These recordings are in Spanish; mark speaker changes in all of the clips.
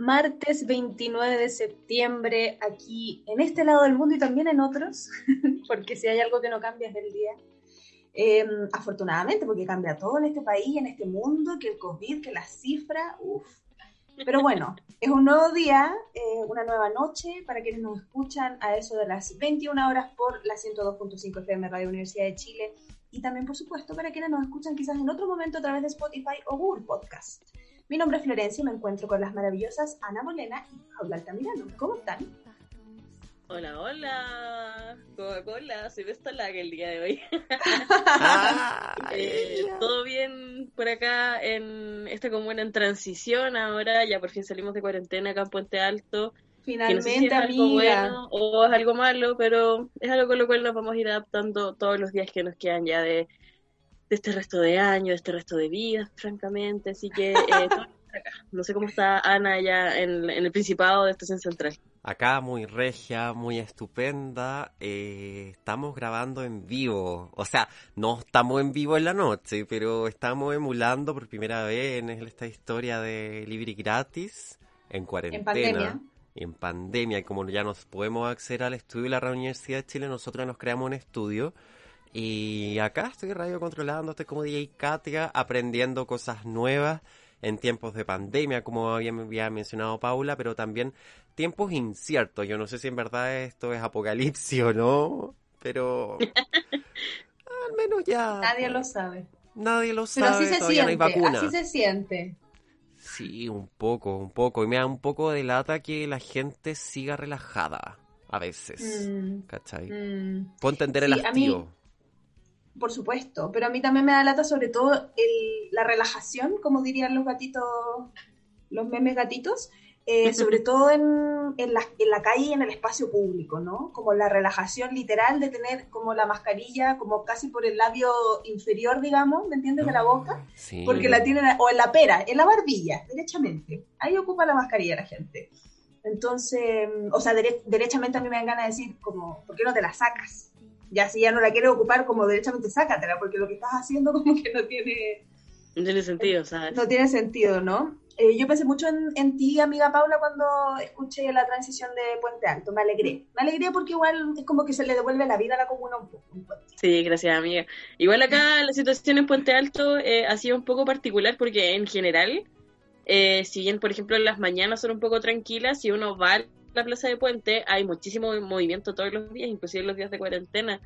Speaker 1: Martes 29 de septiembre aquí en este lado del mundo y también en otros, porque si hay algo que no cambia es del día. Eh, afortunadamente, porque cambia todo en este país, en este mundo, que el COVID, que la cifra, uff. Pero bueno, es un nuevo día, eh, una nueva noche para quienes nos escuchan a eso de las 21 horas por la 102.5 FM Radio Universidad de Chile y también, por supuesto, para quienes nos escuchan quizás en otro momento a través de Spotify o Google Podcast. Mi nombre es Florencia y me encuentro con las maravillosas Ana Molena y Paula Altamirano. ¿Cómo están?
Speaker 2: Hola, hola, Coca-Cola, soy Vestalaga el día de hoy. Eh, Todo bien por acá en esta comuna en transición ahora, ya por fin salimos de cuarentena acá en Puente Alto.
Speaker 1: Finalmente,
Speaker 2: que no sé si es algo
Speaker 1: amiga.
Speaker 2: bueno o es algo malo, pero es algo con lo cual nos vamos a ir adaptando todos los días que nos quedan ya de, de este resto de año, de este resto de vida, francamente. Así que eh, no sé cómo está Ana ya en, en el Principado de Estación Central.
Speaker 3: Acá muy regia, muy estupenda. eh, estamos grabando en vivo. O sea, no estamos en vivo en la noche, pero estamos emulando por primera vez en esta historia de Libre y Gratis en cuarentena.
Speaker 1: pandemia.
Speaker 3: En pandemia, y como ya nos podemos acceder al estudio de la Universidad de Chile, nosotros nos creamos un estudio. Y acá estoy radio controlando, estoy como DJ Katia, aprendiendo cosas nuevas en tiempos de pandemia, como había, había mencionado Paula, pero también tiempos inciertos. Yo no sé si en verdad esto es apocalipsis o no, pero al menos ya
Speaker 1: Nadie lo sabe.
Speaker 3: nadie lo
Speaker 1: Pero
Speaker 3: sabe,
Speaker 1: así se
Speaker 3: todavía no hay
Speaker 1: siente,
Speaker 3: vacuna.
Speaker 1: así se siente.
Speaker 3: Sí, un poco, un poco. Y me da un poco de lata que la gente siga relajada a veces.
Speaker 1: Mm,
Speaker 3: ¿Cachai?
Speaker 1: mm.
Speaker 3: Puedo entender el
Speaker 1: Sí,
Speaker 3: hastío.
Speaker 1: Por supuesto, pero a mí también me da lata sobre todo el- la relajación, como dirían los gatitos, los memes gatitos, eh, sobre todo en, en, la, en la calle y en el espacio público, ¿no? Como la relajación literal de tener como la mascarilla como casi por el labio inferior, digamos, ¿me entiendes? De la boca,
Speaker 3: Sí.
Speaker 1: porque la tienen, o en la pera, en la barbilla, derechamente. Ahí ocupa la mascarilla la gente. Entonces, o sea, dere- derechamente a mí me dan ganas de decir, como, ¿por qué no te la sacas? Ya si ya no la quieres ocupar, como derechamente sácatela, porque lo que estás haciendo como que no tiene,
Speaker 2: No tiene sentido, ¿sabes?
Speaker 1: no tiene sentido, ¿no? Eh, yo pensé mucho en, en ti, amiga Paula, cuando escuché la transición de Puente Alto. Me alegré. Me alegré porque igual es como que se le devuelve la vida a la comuna un poco. un.
Speaker 2: Sí, gracias, amiga. Igual acá la situación en Puente Alto eh, ha sido un poco particular porque en general, eh, si bien, por ejemplo, las mañanas son un poco tranquilas, si uno va la plaza de Puente, hay muchísimo movimiento todos los días, inclusive los días de cuarentena.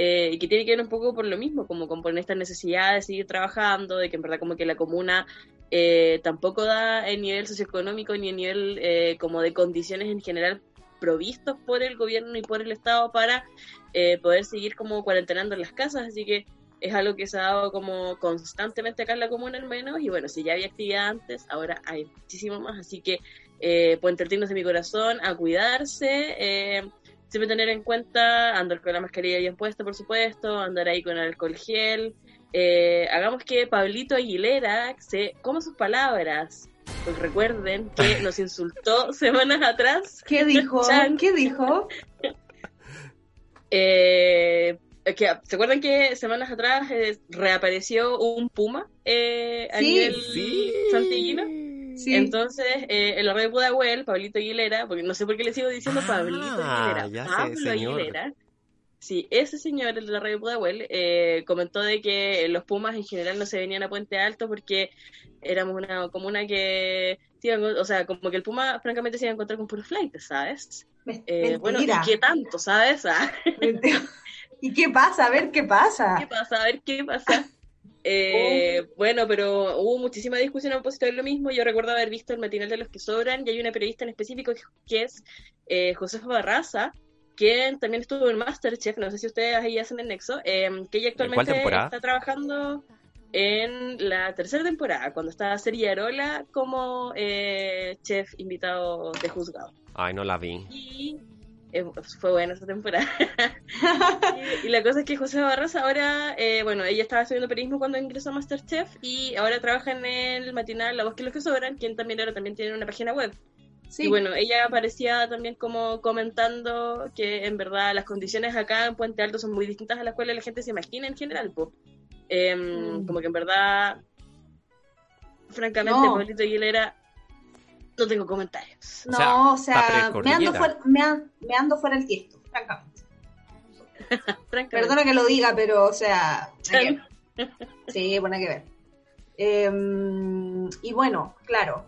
Speaker 2: eh, y que tiene que ver un poco por lo mismo, como con por esta necesidad de seguir trabajando, de que en verdad como que la comuna eh, tampoco da el nivel socioeconómico ni el nivel eh, como de condiciones en general provistos por el gobierno y por el Estado para eh, poder seguir como cuarentenando en las casas, así que es algo que se ha dado como constantemente acá en la comuna al menos, y bueno, si ya había actividad antes, ahora hay muchísimo más, así que eh, Puente Alto de mi corazón, a cuidarse, eh, siempre tener en cuenta, andar con la mascarilla bien puesta, por supuesto, andar ahí con alcohol gel, eh, hagamos que Pablito Aguilera se coma sus palabras, pues recuerden que nos insultó semanas atrás
Speaker 1: ¿Qué dijo? ¿Qué dijo?
Speaker 2: Eh, que, ¿Se acuerdan que semanas atrás eh, reapareció un puma eh, a
Speaker 1: Sí.
Speaker 2: nivel
Speaker 3: Sí.
Speaker 2: santillino?
Speaker 1: Sí.
Speaker 2: Entonces, eh, el rey Pudahuel, Pablito Aguilera, porque no sé por qué le sigo diciendo
Speaker 3: Ah,
Speaker 2: Pablito Aguilera,
Speaker 3: ya sé,
Speaker 2: Pablo
Speaker 3: señor.
Speaker 2: Aguilera, Sí, ese señor, el de la radio Pudahuel, eh, comentó de que los Pumas en general no se venían a Puente Alto porque éramos una comuna que, o sea, como que el Puma francamente se iba a encontrar con puros flights, ¿sabes? Eh, bueno, ¿y qué tanto, sabes? Ah.
Speaker 1: ¿Y qué pasa? A ver qué pasa.
Speaker 2: ¿Qué pasa? A ver qué pasa. Eh, oh. Bueno, pero hubo muchísima discusión a propósito de lo mismo. Yo recuerdo haber visto el matinal de los que sobran y hay una periodista en específico que es eh, Josefa Barraza, quien también estuvo en Masterchef, no sé si ustedes ahí hacen el nexo, em, que ella actualmente está trabajando en la tercera temporada, cuando estaba Serie Arola como eh, chef invitado de juzgado.
Speaker 3: Ay, no la vi.
Speaker 2: Y eh, fue buena esa temporada. y, la cosa es que José Barras ahora, eh, bueno, ella estaba estudiando periodismo cuando ingresó a Masterchef y ahora trabaja en el matinal La Voz que los que sobran, quien también ahora también tiene una página web. Y bueno, ella aparecía también como comentando que en verdad las condiciones acá en Puente Alto son muy distintas a las cuales la gente se imagina en general. Em, mm. Como que en verdad, francamente, no. Pablito Aguilera, no tengo comentarios.
Speaker 1: No, o sea, me, ando fuera, me, ando fuera el tiesto, francamente. Perdona que lo diga, pero, o sea, sí, bueno, hay que ver. Em, y bueno, claro,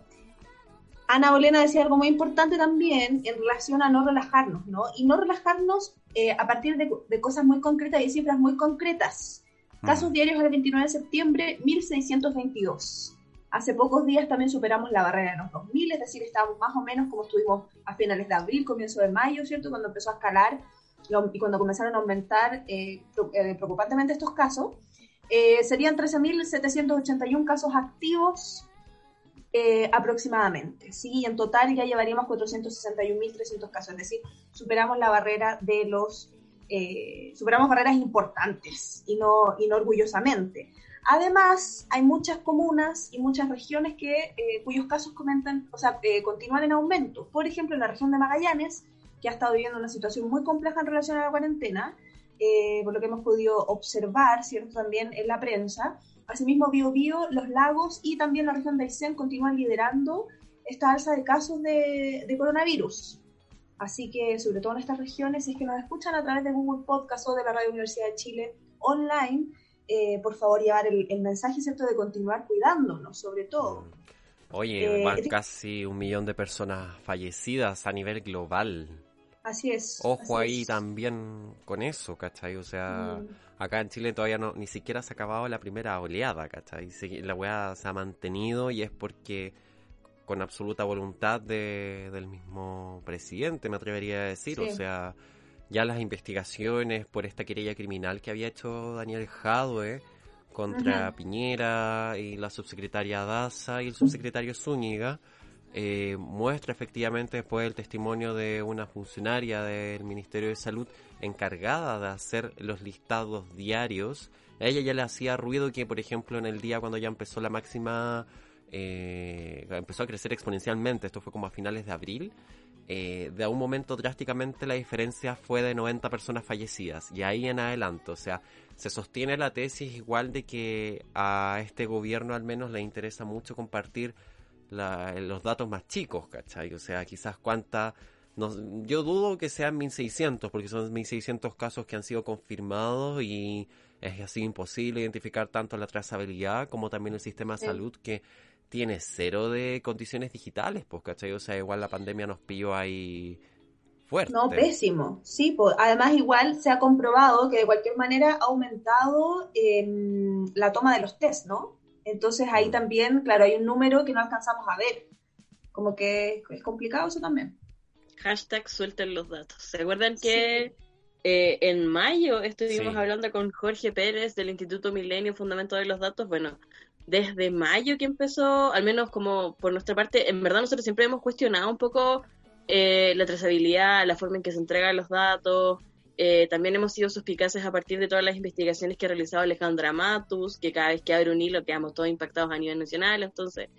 Speaker 1: Ana Bolena decía algo muy importante también en relación a no relajarnos, ¿no? Y no relajarnos eh, a partir de, cosas muy concretas y cifras muy concretas. Mm. Casos diarios al 29 de septiembre, 1622. Hace pocos días también superamos la barrera de los 2000, es decir, estábamos más o menos como estuvimos a finales de abril, comienzo de mayo, ¿cierto? Cuando empezó a escalar y cuando comenzaron a aumentar eh, eh, preocupantemente estos casos. serían 13.781 casos activos eh, aproximadamente, ¿sí? Y en total ya llevaríamos 461.300 casos, es decir, superamos la barrera de los, eh, superamos barreras importantes y no, y no orgullosamente. Además, hay muchas comunas y muchas regiones que, eh, cuyos casos comentan, o sea, continúan en aumento. Por ejemplo, en la región de Magallanes, que ha estado viviendo una situación muy compleja en relación a la cuarentena, por lo que hemos podido observar, ¿cierto? También en la prensa, Asimismo, Biobío, los lagos y también la región de Aysén continúan liderando esta alza de casos de, coronavirus. Así que, sobre todo en estas regiones, si es que nos escuchan a través de Google Podcast o de la Radio Universidad de Chile online, eh, por favor llevar el, mensaje cierto de continuar cuidándonos, sobre todo. Mm.
Speaker 3: Oye, eh, casi un millón de personas fallecidas a nivel global.
Speaker 1: Así es.
Speaker 3: Ojo ahí también con eso, ¿cachai? O sea, mm. acá en Chile todavía no, ni siquiera se ha acabado la primera oleada, ¿cachai? La weá se ha mantenido y es porque con absoluta voluntad de, del mismo presidente, me atrevería a decir. O sea, ya las investigaciones por esta querella criminal que había hecho Daniel Jadwe contra Piñera y la subsecretaria Daza y el subsecretario Zúñiga eh, muestra efectivamente después el testimonio de una funcionaria del Ministerio de Salud encargada de hacer los listados diarios. A ella ya le hacía ruido que, por ejemplo, en el día cuando ya empezó la máxima, eh, empezó a crecer exponencialmente, esto fue como a finales de abril, eh, de un momento drásticamente la diferencia fue de 90 personas fallecidas y ahí en adelante, o sea, se sostiene la tesis igual de que a este gobierno al menos le interesa mucho compartir los datos más chicos, ¿cachai? O sea, quizás cuánta... yo dudo que sean 1600, porque son 1600 casos que han sido confirmados y es así imposible identificar tanto la trazabilidad como también el sistema de salud que tiene cero de condiciones digitales, pues, ¿cachai? O sea, igual la pandemia nos pilló ahí fuerte.
Speaker 1: No, pésimo. Sí, pues, además igual se ha comprobado que de cualquier manera ha aumentado em, la toma de los test, ¿no? Entonces ahí mm. también, claro, hay un número que no alcanzamos a ver. Como que es complicado eso también.
Speaker 2: Hashtag suelten los datos. ¿Se acuerdan que eh, en mayo estuvimos hablando con Jorge Pérez del Instituto Milenio Fundamento de los Datos? Bueno, desde mayo que empezó, al menos como por nuestra parte, en verdad nosotros siempre hemos cuestionado un poco eh, la trazabilidad, la forma en que se entregan los datos, eh, también hemos sido suspicaces a partir de todas las investigaciones que ha realizado Alejandra Matus, que cada vez que abre un hilo quedamos todos impactados a nivel nacional. Entonces,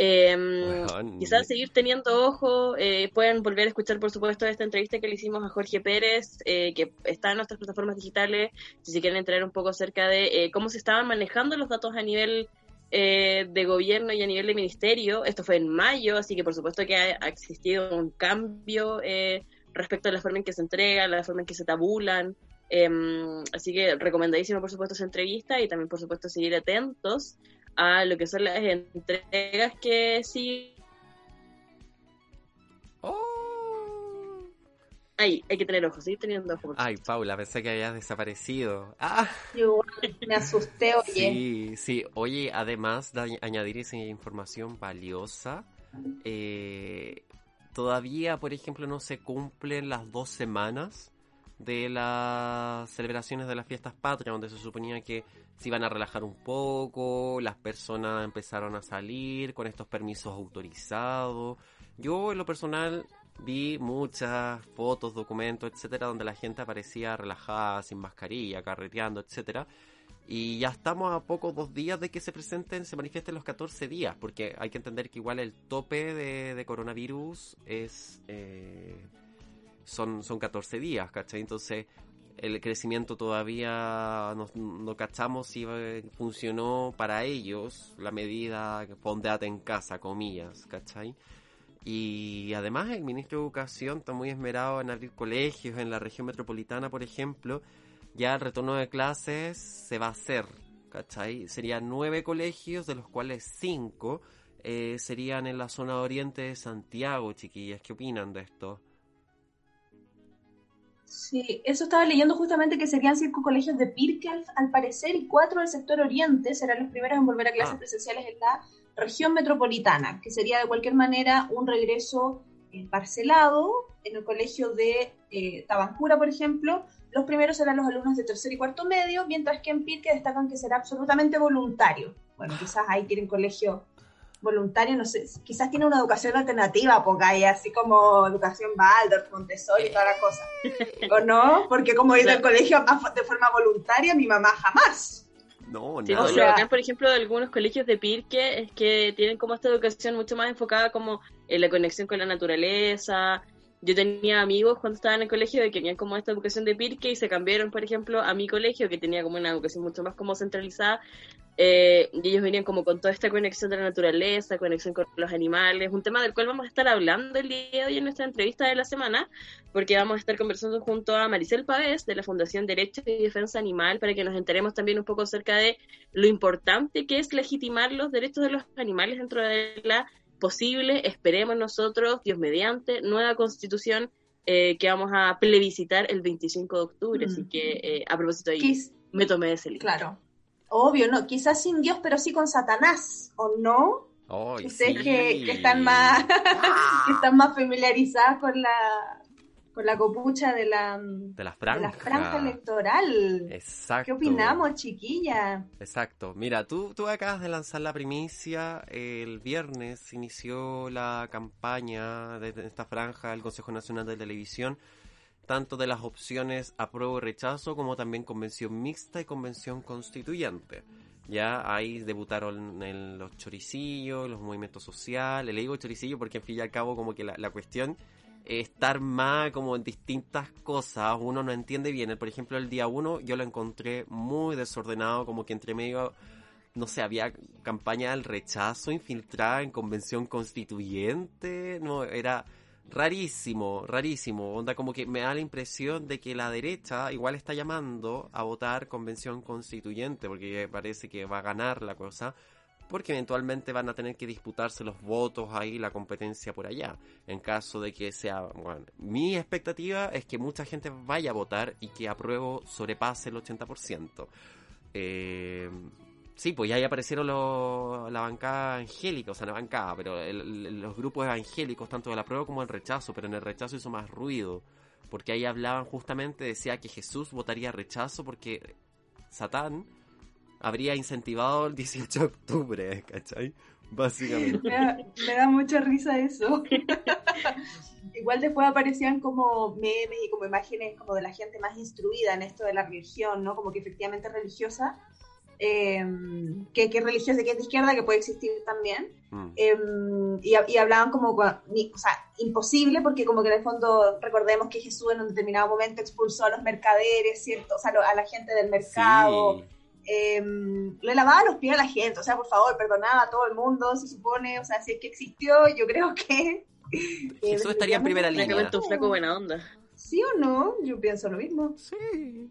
Speaker 2: eh, quizás seguir teniendo ojo. Eh, pueden volver a escuchar, por supuesto, esta entrevista que le hicimos a Jorge Pérez, eh, que está en nuestras plataformas digitales, si se quieren entrar un poco acerca de cómo se estaban manejando los datos a nivel de gobierno y a nivel de ministerio. Esto fue en mayo, así que por supuesto que ha, existido un cambio respecto a la forma en que se entregan, la forma en que se tabulan. Em, así que recomendadísimo, por supuesto, esa entrevista y también, por supuesto, seguir atentos a lo que son las entregas que sí.
Speaker 3: ¡Oh!
Speaker 2: Ay, hay que tener ojos, seguir teniendo ojos.
Speaker 3: Ay, Paula, pensé que habías desaparecido. ¡Ah!
Speaker 1: Yo me asusté, oye.
Speaker 3: Sí, sí. Oye, además de añ- añadir esa información valiosa, eh, todavía, por ejemplo, no se cumplen las dos semanas de las celebraciones de las fiestas patrias, donde se suponía que se iban a relajar un poco, las personas empezaron a salir con estos permisos autorizados. Yo, en lo personal, vi muchas fotos, documentos, etcétera, donde la gente aparecía relajada, sin mascarilla, carreteando, etcétera. Y ya estamos a pocos dos días de que se presenten, se manifiesten los 14 días, porque hay que entender que igual el tope de, coronavirus es eh, son, son 14 días, ¿cachai? Entonces el crecimiento todavía no, no cachamos si eh, funcionó para ellos la medida pondate en casa, comillas, ¿cachai? Y además el ministro de Educación está muy esmerado en abrir colegios en la región metropolitana, por ejemplo, ya el retorno de clases se va a hacer, ¿cachai? Serían nueve colegios, de los cuales cinco eh, serían en la zona oriente de Santiago, chiquillas. ¿Qué opinan de esto?
Speaker 1: Sí, eso estaba leyendo justamente que serían cinco colegios de Pirque al, al parecer y cuatro del sector oriente serán los primeros en volver a clases
Speaker 3: Ah.
Speaker 1: presenciales en la región metropolitana, que sería de cualquier manera un regreso eh, parcelado en el colegio de eh, Tabancura, por ejemplo. Los primeros serán los alumnos de tercer y cuarto medio, mientras que en Pirque destacan que será absolutamente voluntario. Bueno, quizás ahí tienen colegio voluntario, no sé, quizás tiene una educación alternativa, porque hay así como educación Waldorf, Montessori y toda la cosa. ¿O no? Porque como he ido al colegio de forma voluntaria, mi mamá jamás.
Speaker 3: No,
Speaker 2: Sí,
Speaker 3: nada.
Speaker 2: pues,
Speaker 1: sea-
Speaker 2: lo bacán, por ejemplo, de algunos colegios de Pirque es que tienen como esta educación mucho más enfocada como en la conexión con la naturaleza. Yo tenía amigos cuando estaba en el colegio que tenían como esta educación de Pirque y se cambiaron, por ejemplo, a mi colegio que tenía como una educación mucho más como centralizada. Eh, y ellos venían como con toda esta conexión de la naturaleza, conexión con los animales, un tema del cual vamos a estar hablando el día de hoy en nuestra entrevista de la semana, porque vamos a estar conversando junto a Maricel Pavés de la Fundación Derecho y Defensa Animal para que nos enteremos también un poco acerca de lo importante que es legitimar los derechos de los animales dentro de la posible, esperemos nosotros, Dios mediante, nueva constitución eh, que vamos a plebiscitar el 25 de octubre.
Speaker 1: Mm.
Speaker 2: Así que, eh, a propósito, ahí
Speaker 1: Quiz-
Speaker 2: me tomé ese libro.
Speaker 1: claro. Obvio, no, quizás sin Dios, pero sí con Satanás, ¿o no? Ustedes
Speaker 3: sí.
Speaker 1: que, que están más que están más familiarizadas con la con la copucha de la,
Speaker 3: De la
Speaker 1: de
Speaker 3: franja.
Speaker 1: la franja electoral.
Speaker 3: Exacto.
Speaker 1: ¿Qué opinamos, chiquilla?
Speaker 3: Exacto. Mira, tú, tú acabas de lanzar la primicia. El viernes inició la campaña de de esta franja del Consejo Nacional de Televisión, tanto de las opciones apruebo y rechazo, como también convención mixta y convención constituyente. Ya ahí debutaron en los choricillos, los movimientos sociales. Le digo choricillo porque, en fin y al cabo, como que la, la cuestión es estar más como en distintas cosas. Uno no entiende bien. Por ejemplo, el día uno yo lo encontré muy desordenado, como que entre medio, no sé, había campaña del rechazo infiltrada en convención constituyente. No, era rarísimo, rarísimo. Onda, como que me da la impresión de que la derecha igual está llamando a votar convención constituyente, porque parece que va a ganar la cosa. Porque eventualmente van a tener que disputarse los votos ahí, la competencia por allá. En caso de que sea, bueno, mi expectativa es que mucha gente vaya a votar y que apruebo sobrepase el 80%. Eh, sí, pues ya ahí aparecieron los- la bancada angélica, o sea, la bancada, pero el- el- los grupos evangélicos, tanto del apruebo como del rechazo, pero en el rechazo hizo más ruido, porque ahí hablaban justamente, decía que Jesús votaría rechazo porque Satán habría incentivado el 18 de octubre, ¿cachai? Básicamente.
Speaker 1: Me da, me da mucha risa eso. Igual después aparecían como memes y como imágenes como de la gente más instruida en esto de la religión, ¿no? Como que efectivamente religiosa. Eh, que, que es religiosa, que es de izquierda, que puede existir también.
Speaker 3: Mm.
Speaker 1: Eh, y, y hablaban como, o sea, imposible, porque como que en el fondo recordemos que Jesús en un determinado momento expulsó a los mercaderes, ¿cierto? O sea, lo- a la gente del mercado.
Speaker 3: Sí.
Speaker 1: Eh, le lavaba los pies a la gente, o sea, por favor, perdonaba a todo el mundo, se supone, o sea, si es que existió, yo creo que...
Speaker 3: Jesús estaría en primera línea.
Speaker 2: Un flaco buena onda.
Speaker 1: ¿Sí o no? Yo pienso lo mismo.
Speaker 3: Sí.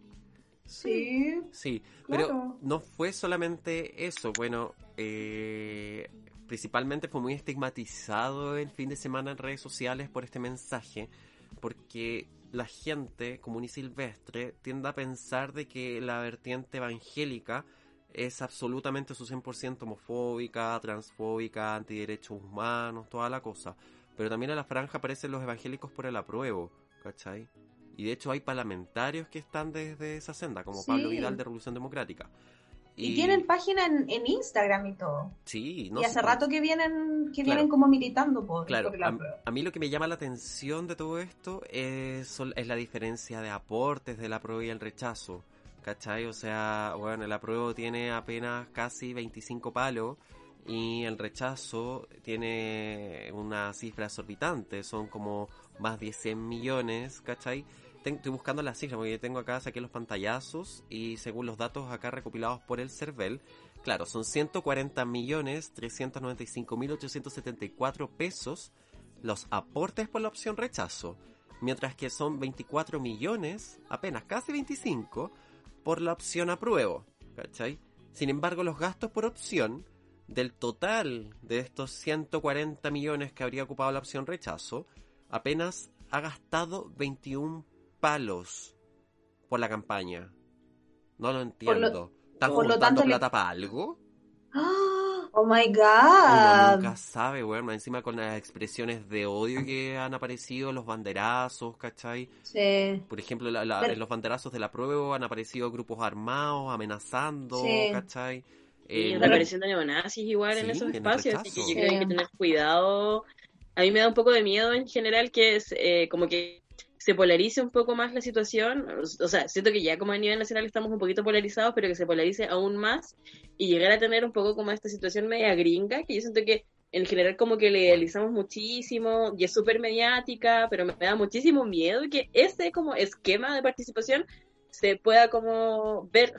Speaker 1: Sí.
Speaker 3: Sí,
Speaker 1: Claro.
Speaker 3: pero no fue solamente eso. Bueno, eh, principalmente fue muy estigmatizado el fin de semana en redes sociales por este mensaje, porque la gente común y silvestre tiende a pensar de que la vertiente evangélica es absolutamente su 100% homofóbica, transfóbica, antiderechos humanos, toda la cosa. Pero también en la franja aparecen los evangélicos por el apruebo, ¿cachai? Y de hecho hay parlamentarios que están desde esa senda, como
Speaker 1: Sí.
Speaker 3: Pablo Vidal de Revolución Democrática.
Speaker 1: Y, tienen página en, en Instagram y todo.
Speaker 3: Sí, no
Speaker 1: y hace rato que vienen, que
Speaker 3: Claro.
Speaker 1: vienen como militando por,
Speaker 3: Claro,
Speaker 1: por la
Speaker 3: a, a mí lo que me llama la atención de todo esto es, es la diferencia de aportes del apruebo y el rechazo. ¿Cachai? O sea, bueno, el apruebo tiene apenas casi 25 palos y el rechazo tiene una cifra exorbitante, son como más de 100 millones, ¿cachai? Estoy buscando las cifras porque tengo acá, saqué los pantallazos y según los datos acá recopilados por el CERVEL, claro, son 140 millones 395 mil 874 pesos los aportes por la opción rechazo, mientras que son 24 millones, apenas casi 25, por la opción apruebo, ¿cachai? Sin embargo, los gastos por opción, del total de estos 140 millones que habría ocupado la opción rechazo, apenas ha gastado 21 palos por la campaña. No lo entiendo. ¿Están
Speaker 1: por lo
Speaker 3: juntando
Speaker 1: tanto le-
Speaker 3: plata para algo?
Speaker 1: ¡Ah! ¡Oh, my
Speaker 3: Uno
Speaker 1: God!
Speaker 3: nunca sabe, weón. Encima con las expresiones de odio que han aparecido, los banderazos, ¿cachai?
Speaker 1: Sí.
Speaker 3: Por ejemplo, la- la-
Speaker 1: Pero-
Speaker 3: en los banderazos de la prueba han aparecido grupos armados amenazando,
Speaker 1: Sí.
Speaker 3: ¿cachai?
Speaker 2: Y
Speaker 3: Eh,
Speaker 2: de neonazis igual en
Speaker 3: Sí,
Speaker 2: esos
Speaker 3: en
Speaker 2: espacios, así que yo creo que hay que tener cuidado. A mí me da un poco de miedo en general que es eh, como que se polarice un poco más la situación. O sea, siento que ya como a nivel nacional estamos un poquito polarizados, pero que se polarice aún más y llegar a tener un poco como esta situación media gringa, que yo siento que en general como que le idealizamos muchísimo y es súper mediática, pero me da muchísimo miedo que ese como esquema de participación se pueda como ver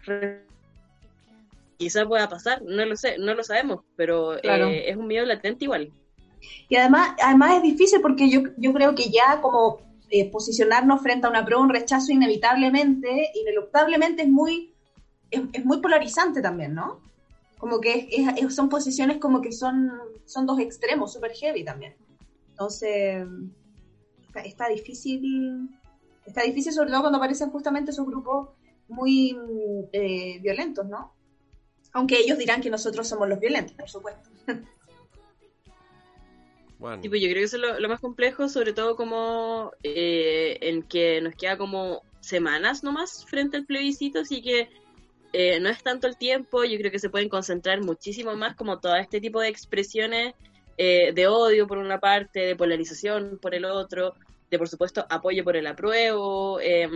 Speaker 2: quizá pueda pasar, no lo sé, no lo sabemos, pero
Speaker 1: Claro.
Speaker 2: eh, es un miedo latente igual.
Speaker 1: Y además, además es difícil porque yo, yo creo que ya como eh, posicionarnos frente a una prueba, un rechazo inevitablemente, ineluctablemente es muy, es, es muy polarizante también, ¿no? Como que es- es- son posiciones como que son, son dos extremos, súper heavy también. Entonces, está, está difícil, está difícil sobre todo cuando aparecen justamente esos grupos muy eh, violentos, ¿no? Aunque ellos dirán que nosotros somos los violentos, por supuesto.
Speaker 3: bueno,
Speaker 2: Tipo, yo creo que eso es lo, lo más complejo, sobre todo como eh, en que nos queda como semanas nomás frente al plebiscito, así que eh, no es tanto el tiempo, yo creo que se pueden concentrar muchísimo más como todo este tipo de expresiones eh, de odio por una parte, de polarización por el otro, de por supuesto apoyo por el apruebo eh,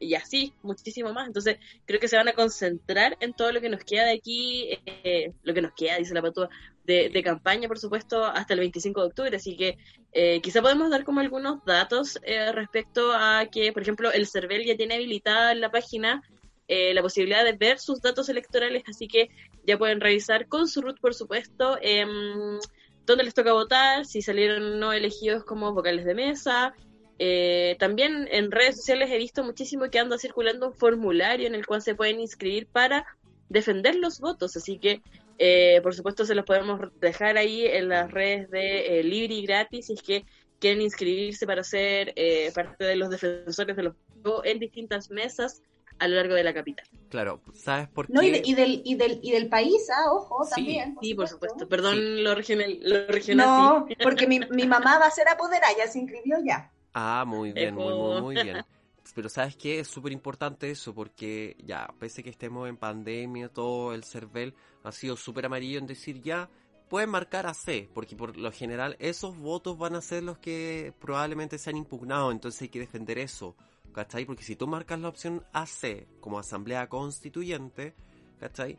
Speaker 2: y así, muchísimo más. Entonces creo que se van a concentrar en todo lo que nos queda de aquí, eh, lo que nos queda, dice la patúa, de, de campaña, por supuesto, hasta el 25 de octubre. Así que eh, quizá podemos dar como algunos datos eh, respecto a que, por ejemplo, el CERVEL ya tiene habilitada en la página eh, la posibilidad de ver sus datos electorales, así que ya pueden revisar con su root, por supuesto, em, dónde les toca votar, si salieron no elegidos como vocales de mesa. Eh, también en redes sociales he visto muchísimo que anda circulando un formulario en el cual se pueden inscribir para defender los votos, así que eh, por supuesto se los podemos dejar ahí en las redes de eh, Libre y Gratis si es que quieren inscribirse para ser eh, parte de los defensores de los votos en distintas mesas a lo largo de la capital.
Speaker 3: claro, ¿sabes por qué?
Speaker 1: No, y, de- y del, y, del, y del país, ah, ojo,
Speaker 3: Sí,
Speaker 1: también.
Speaker 2: Sí, por supuesto. Perdón lo regional, lo regional
Speaker 1: No,
Speaker 2: sí.
Speaker 1: porque mi, mi mamá va a ser apoderada, ya se inscribió ya.
Speaker 3: Ah, muy bien, muy, muy, muy bien. Pero ¿sabes qué? Es súper importante eso porque ya, pese que estemos en pandemia, todo el CERVEL ha sido súper amarillo en decir ya, pueden marcar a C, porque por lo general esos votos van a ser los que probablemente sean impugnados, entonces hay que defender eso, ¿cachai? Porque si tú marcas la opción AC como asamblea constituyente, ¿cachai?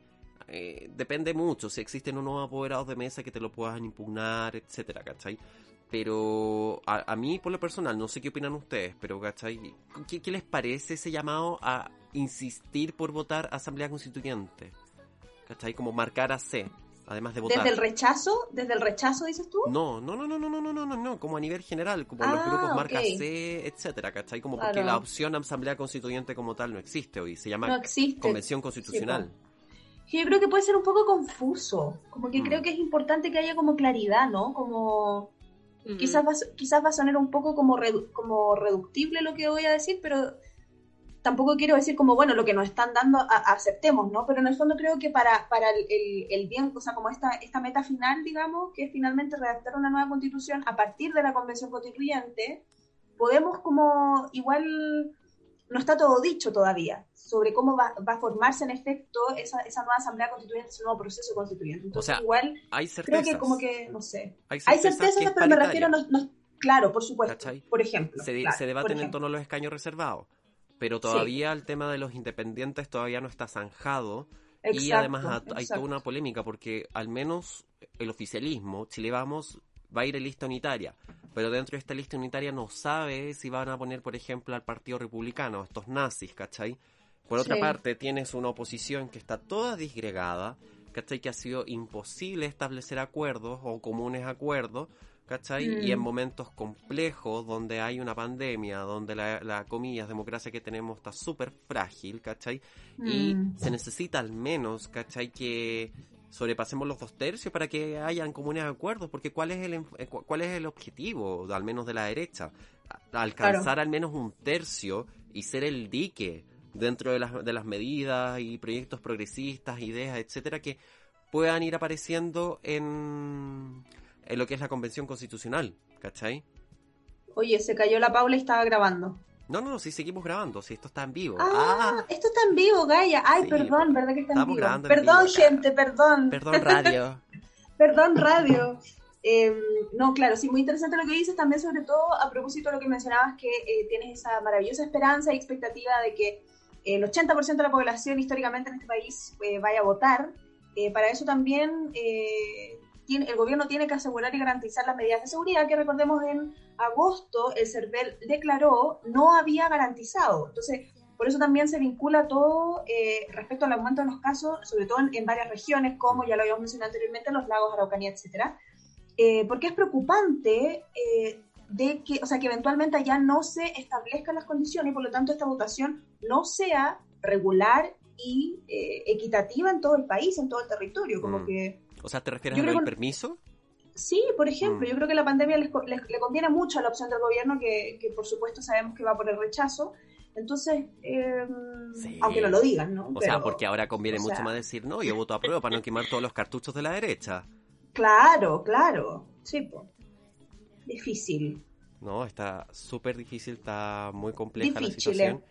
Speaker 3: Eh, depende mucho, si existen unos apoderados de mesa que te lo puedan impugnar, etcétera, ¿cachai? Pero a, a mí, por lo personal, no sé qué opinan ustedes, pero ¿cachai? ¿Qué, qué les parece ese llamado a insistir por votar Asamblea Constituyente? ¿Cachai? Como marcar a C además de votar.
Speaker 1: ¿Desde el rechazo? ¿Desde el rechazo dices tú?
Speaker 3: No, no, no, no, no, no, no, no, no, no, como a nivel general, como los
Speaker 1: Ah,
Speaker 3: grupos marca C, etcétera, ¿cachai? Como porque
Speaker 1: Claro.
Speaker 3: la opción asamblea constituyente como tal no existe hoy, se llama
Speaker 1: No existe.
Speaker 3: convención constitucional.
Speaker 1: Sí, yo creo que puede ser un poco confuso. Como que
Speaker 3: Mm.
Speaker 1: creo que es importante que haya como claridad, ¿no? Como Quizás va, quizás va a sonar un poco como, redu- como reductible lo que voy a decir, pero tampoco quiero decir como, bueno, lo que nos están dando, aceptemos, ¿no? Pero en el fondo creo que para, para el, el- el bien, o sea, como esta, esta meta final, digamos, que es finalmente redactar una nueva constitución a partir de la convención constituyente, podemos como, igual, no está todo dicho todavía sobre cómo va, va a formarse en efecto esa, esa nueva asamblea constituyente, ese nuevo proceso constituyente. Entonces,
Speaker 3: sea,
Speaker 1: igual,
Speaker 3: Hay
Speaker 1: creo
Speaker 3: certezas.
Speaker 1: que como que, no sé,
Speaker 3: hay
Speaker 1: hay
Speaker 3: certezas,
Speaker 1: pero me refiero, no, no- claro, por supuesto,
Speaker 3: ¿Cachai?
Speaker 1: por ejemplo.
Speaker 3: se,
Speaker 1: claro,
Speaker 3: se debaten en torno a los escaños reservados, pero todavía el tema de los independientes todavía no está zanjado y
Speaker 1: Exacto,
Speaker 3: además ha- hay
Speaker 1: exacto.
Speaker 3: toda una polémica porque al menos el oficialismo, Chile Vamos, va a ir en lista unitaria, pero dentro de esta lista unitaria no sabe si van a poner, por ejemplo, al Partido Republicano, estos nazis, ¿cachai? Por otra
Speaker 1: Sí.
Speaker 3: parte, tienes una oposición que está toda disgregada, ¿cachai? Que ha sido imposible establecer acuerdos o comunes acuerdos, ¿cachai? Y en
Speaker 1: Mm.
Speaker 3: momentos complejos, donde hay una pandemia, donde la, la comillas, democracia que tenemos está súper frágil, ¿cachai? Y
Speaker 1: Mm.
Speaker 3: se necesita al menos, ¿cachai? Que sobrepasemos los dos tercios para que hayan comunes acuerdos, porque ¿cuál es el, eh, cu- cuál es el objetivo, al menos de la derecha? Alcanzar al menos un tercio y ser el dique dentro de las, de las medidas y proyectos progresistas, ideas, etcétera, que puedan ir apareciendo en, en lo que es la convención constitucional, ¿cachai?
Speaker 1: Oye, se cayó la Paula y estaba grabando.
Speaker 3: No, no, no, si seguimos grabando, si esto está en vivo.
Speaker 1: Ah, esto está en vivo, Gaia. Ay,
Speaker 3: Sí,
Speaker 1: perdón, ¿verdad que está en vivo?
Speaker 3: grabando en
Speaker 1: Perdón,
Speaker 3: vivo
Speaker 1: gente, perdón.
Speaker 3: Perdón, radio.
Speaker 1: Perdón, radio. Eh, no, claro, sí, muy interesante lo que dices, también sobre todo a propósito de lo que mencionabas, que eh, tienes esa maravillosa esperanza y expectativa de que el 80% de la población históricamente en este país eh, vaya a votar. Eh, para eso también eh, tiene, el gobierno tiene que asegurar y garantizar las medidas de seguridad que recordemos en agosto el CERVEL declaró no había garantizado. Entonces, por eso también se vincula todo eh, respecto al aumento de los casos, sobre todo en, en varias regiones, como ya lo habíamos mencionado anteriormente, los lagos, Araucanía, etcétera. Eh, porque es preocupante eh, de que, o sea, que eventualmente allá no se establezcan las condiciones y por lo tanto esta votación no sea regular y eh, equitativa en todo el país, en todo el territorio. Como
Speaker 3: Mm.
Speaker 1: que
Speaker 3: O sea, ¿te refieres
Speaker 1: Yo
Speaker 3: a lo
Speaker 1: creo
Speaker 3: del
Speaker 1: que-
Speaker 3: permiso?
Speaker 1: Sí, por ejemplo,
Speaker 3: Mm.
Speaker 1: yo creo que la pandemia les le conviene mucho a la opción del gobierno, que, que por supuesto sabemos que va por el rechazo. Entonces, eh,
Speaker 3: Sí.
Speaker 1: aunque no lo digan, ¿no?
Speaker 3: O sea, porque ahora conviene mucho
Speaker 1: sea-
Speaker 3: más decir, no, yo voto a prueba para no quemar todos los cartuchos de la derecha.
Speaker 1: Claro, claro. Sí, po. Difícil.
Speaker 3: No, está súper difícil, está muy compleja la situación.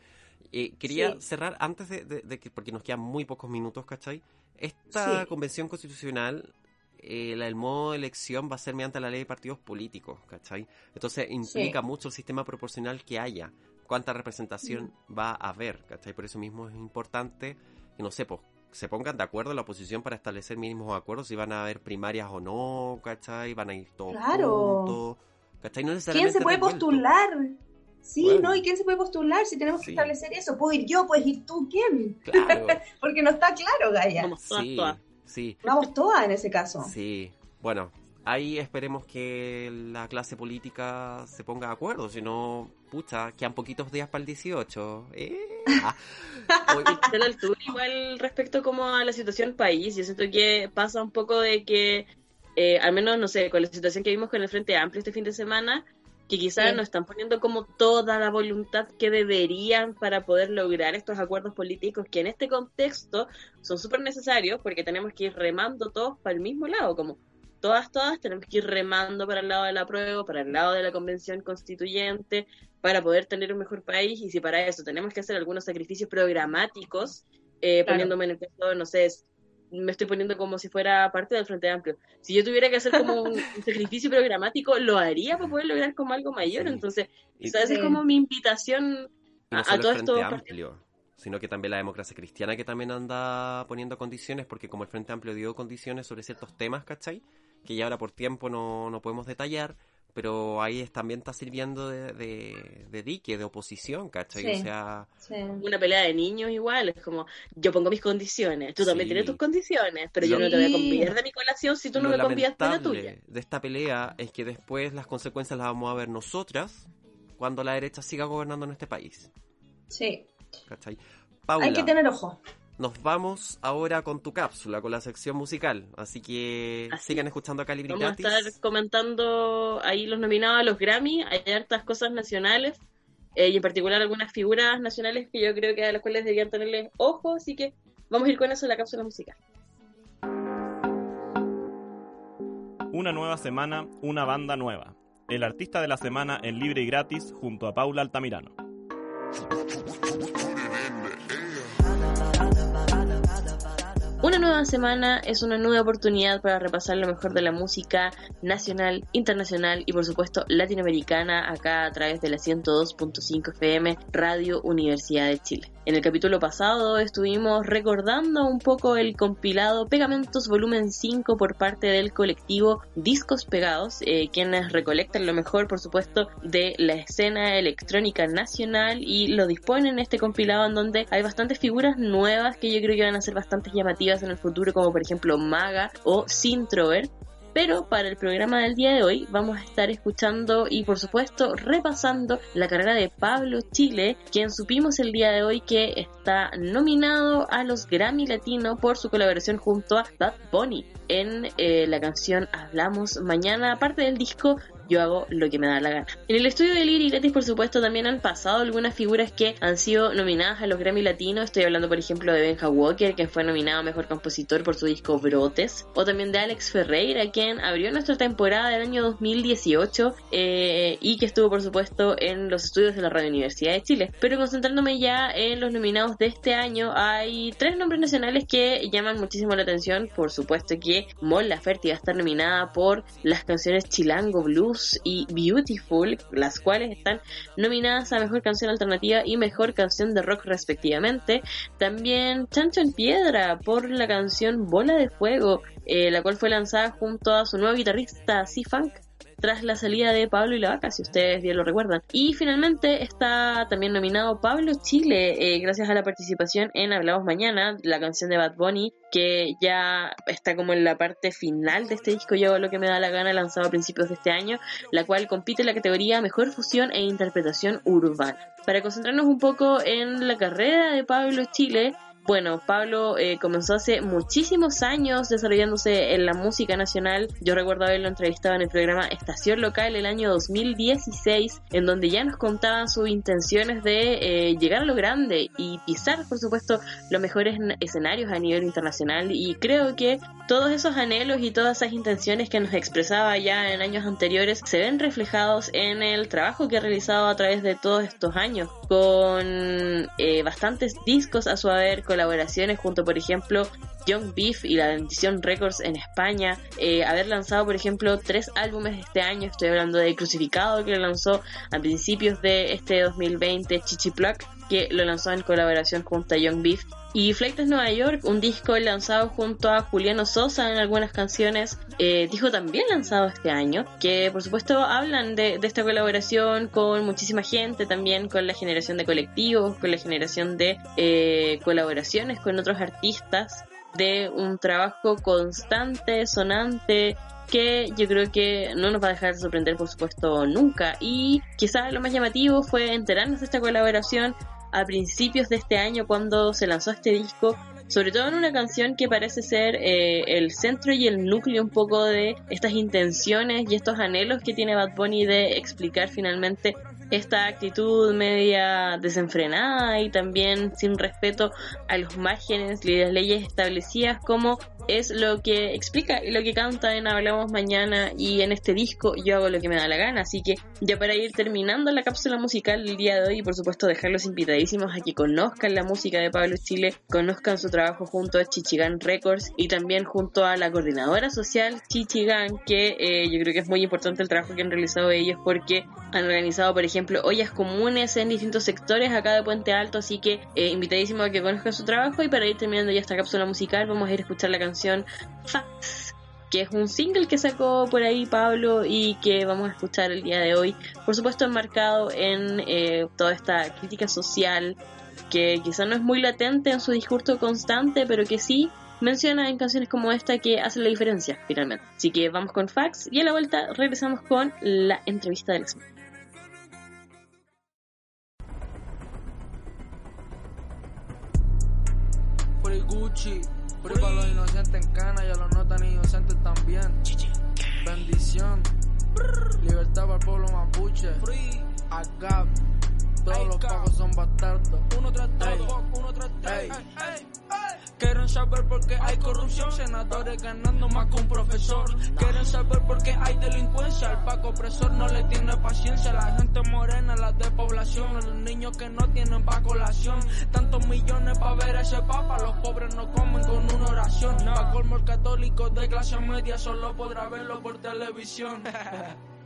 Speaker 3: Eh, quería
Speaker 1: Sí.
Speaker 3: cerrar antes de, de- de que, porque nos quedan muy pocos minutos, ¿cachai? Esta
Speaker 1: Sí.
Speaker 3: convención constitucional, eh, la- el modo de elección va a ser mediante la ley de partidos políticos, ¿cachai? Entonces implica mucho el sistema proporcional que haya, cuánta representación va a haber, ¿cachai? Por eso mismo es importante que, no sé, pues, se pongan de acuerdo la oposición para establecer mínimos acuerdos, si van a haber primarias o no, ¿cachai? Van a ir todos
Speaker 1: Claro.
Speaker 3: juntos, ¿cachai? No
Speaker 1: ¿Quién
Speaker 3: necesariamente
Speaker 1: se puede
Speaker 3: revuelto.
Speaker 1: postular? Sí,
Speaker 3: Bueno.
Speaker 1: ¿no? ¿Y quién se puede postular si tenemos que
Speaker 3: Sí.
Speaker 1: establecer eso? ¿Puedo ir yo? ¿Puedes ir tú? ¿Quién?
Speaker 3: Claro,
Speaker 1: Porque no está claro, Gaya.
Speaker 2: Vamos todas,
Speaker 3: sí,
Speaker 2: todas.
Speaker 3: sí,
Speaker 1: Vamos todas en ese caso.
Speaker 3: sí. Bueno, ahí esperemos que la clase política se ponga de acuerdo, si no, pucha, quedan poquitos días para el 18. Eh, ah. Oye,
Speaker 2: a la altura igual respecto como a la situación país, yo siento que pasa un poco de que, eh, al menos, no sé, con la situación que vimos con el Frente Amplio este fin de semana, que quizás
Speaker 1: Sí.
Speaker 2: no están poniendo como toda la voluntad que deberían para poder lograr estos acuerdos políticos que en este contexto son súper necesarios porque tenemos que ir remando todos para el mismo lado, como todas, todas tenemos que ir remando para el lado de la prueba, para el lado de la convención constituyente, para poder tener un mejor país y si para eso tenemos que hacer algunos sacrificios programáticos, eh,
Speaker 1: Claro.
Speaker 2: poniéndome en el caso, no sé, es- me estoy poniendo como si fuera parte del Frente Amplio. Si yo tuviera que hacer como un, un sacrificio programático, lo haría para poder lograr como algo mayor.
Speaker 3: Sí.
Speaker 2: Entonces, quizás esa es
Speaker 1: Sí.
Speaker 2: como mi invitación
Speaker 3: no
Speaker 2: a, a
Speaker 3: solo
Speaker 2: todo
Speaker 3: el
Speaker 2: esto.
Speaker 3: Frente Amplio, sino que también la democracia cristiana que también anda poniendo condiciones, porque como el Frente Amplio dio condiciones sobre ciertos temas, ¿cachai? Que ya ahora por tiempo no, no podemos detallar, pero ahí es- también está sirviendo de, de, de dique, de oposición, ¿cachai?
Speaker 1: Sí.
Speaker 3: O sea,
Speaker 1: Sí.
Speaker 2: Una pelea de niños igual, es como yo pongo mis condiciones, tú también
Speaker 3: Sí.
Speaker 2: tienes tus condiciones, pero yo no te voy a convidar de mi colación si tú no
Speaker 3: lo
Speaker 2: me convidas de la tuya.
Speaker 3: de esta pelea es que después las consecuencias las vamos a ver nosotras cuando la derecha siga gobernando en este país,
Speaker 1: Sí.
Speaker 3: ¿cachai? Paula,
Speaker 1: Hay que tener ojo.
Speaker 3: Nos vamos ahora con tu cápsula, con la sección musical, así que
Speaker 2: Así
Speaker 3: sigan escuchando a Calibri
Speaker 2: Vamos a estar comentando ahí los nominados a los Grammy, hay hartas cosas nacionales eh, y en particular algunas figuras nacionales que yo creo que a las cuales deberían tenerles ojo, así que vamos a ir con eso en la cápsula musical.
Speaker 4: Una nueva semana, una banda nueva. El artista de la semana en libre y gratis junto a Paula Altamirano.
Speaker 2: Nueva semana es una nueva oportunidad para repasar lo mejor de la música nacional, internacional y por supuesto latinoamericana acá a través de la 102.5 FM Radio Universidad de Chile. En el capítulo pasado estuvimos recordando un poco el compilado Pegamentos Volumen 5 por parte del colectivo Discos Pegados, eh, quienes recolectan lo mejor por supuesto de la escena electrónica nacional y lo disponen en este compilado en donde hay bastantes figuras nuevas que yo creo que van a ser bastante llamativas en el futuro, como por ejemplo Maga o Sintrover. Pero para el programa del día de hoy vamos a estar escuchando y por supuesto repasando la carrera de Pablo Chile, quien supimos el día de hoy que está nominado a los Grammy Latino por su colaboración junto a Bad Bunny en eh, la canción Hablamos Mañana, aparte del disco yo hago lo que me da la gana. En el estudio de Liri Gratis, por supuesto, también han pasado algunas figuras que han sido nominadas a los Grammy Latinos. Estoy hablando, por ejemplo, de Benja Walker, que fue nominado a Mejor Compositor por su disco Brotes. O también de Alex Ferreira, quien abrió nuestra temporada del año 2018 eh, y que estuvo, por supuesto, en los estudios de la Radio Universidad de Chile. Pero concentrándome ya en los nominados de este año, hay tres nombres nacionales que llaman muchísimo la atención. Por supuesto que Mon Laferte va a estar nominada por las canciones Chilango Blues y Beautiful, las cuales están nominadas a Mejor Canción Alternativa y Mejor Canción de Rock respectivamente. También Chancho en Piedra por la canción Bola de Fuego, eh, la cual fue lanzada junto a su nuevo guitarrista C-Funk tras la salida de Pablo y la Vaca, si ustedes bien lo recuerdan. Y finalmente está también nominado Pablo Chile, eh, gracias a la participación en Hablamos Mañana, la canción de Bad Bunny, que ya está como en la parte final de este disco, yo lo que me da la gana, lanzado a principios de este año, la cual compite en la categoría Mejor Fusión e Interpretación Urbana. Para concentrarnos un poco en la carrera de Pablo Chile, bueno, Pablo eh, comenzó hace muchísimos años desarrollándose en la música nacional. Yo recuerdo haberlo entrevistado en el programa Estación Local el año 2016, en donde ya nos contaba sus intenciones de eh, llegar a lo grande y pisar, por supuesto, los mejores escenarios a nivel internacional. Y creo que todos esos anhelos y todas esas intenciones que nos expresaba ya en años anteriores se ven reflejados en el trabajo que ha realizado a través de todos estos años, con eh, bastantes discos a su haber, colaboraciones junto, por ejemplo, Young Beef y la Bendición Records en España, eh, haber lanzado, por ejemplo, tres álbumes este año, estoy hablando de Crucificado, que lanzó a principios de este 2020, Chichi Pluck, que lo lanzó en colaboración junto a Young Beef, y Flights Nueva York, un disco lanzado junto a Juliano Sosa en algunas canciones, eh, disco también lanzado este año, que por supuesto hablan de, de, esta colaboración con muchísima gente, también con la generación de colectivos, con la generación de eh, colaboraciones con otros artistas, de un trabajo constante, sonante, que yo creo que no nos va a dejar de sorprender por supuesto nunca. Y quizás lo más llamativo fue enterarnos de esta colaboración a principios de este año cuando se lanzó este disco, sobre todo en una canción que parece ser eh, el centro y el núcleo un poco de estas intenciones y estos anhelos que tiene Bad Bunny de explicar finalmente esta actitud media desenfrenada y también sin respeto a los márgenes y las leyes establecidas como es lo que explica y lo que canta en Hablamos Mañana y en este disco yo hago lo que me da la gana. Así que ya para ir terminando la cápsula musical del día de hoy y por supuesto dejarlos invitadísimos a que conozcan la música de Pablo Chile, conozcan su trabajo junto a Chichigan Records y también junto a la coordinadora social Chichigan, que eh, yo creo que es muy importante el trabajo que han realizado ellos porque han organizado, por ejemplo, ollas comunes en distintos sectores acá de Puente Alto, así que eh, invitadísimo a que conozcan su trabajo y para ir terminando ya esta cápsula musical vamos a ir a escuchar la canción Facts que es un single que sacó por ahí Pablo y que vamos a escuchar el día de hoy. Por supuesto, enmarcado en eh, toda esta crítica social que quizá no es muy latente en su discurso constante, pero que sí menciona en canciones como esta que hace la diferencia finalmente. Así que vamos con Fax y a la vuelta regresamos con la entrevista de la semana.
Speaker 5: Gucci, para los inocentes en cana y a los no tan inocentes también. Bendición, libertad para el pueblo mapuche. Acá, todos los pagos son bastardos. Uno tras todo, uno tras Quieren saber por qué hay corrupción, senadores ganando más que un profesor. Quieren saber por qué hay delincuencia, el paco opresor no le tiene paciencia. La gente morena, la despoblación, los niños que no tienen pa' colación. Tantos millones pa' ver a ese papa, los pobres no comen con una oración. Pa' colmo el católico de clase media solo podrá verlo por televisión.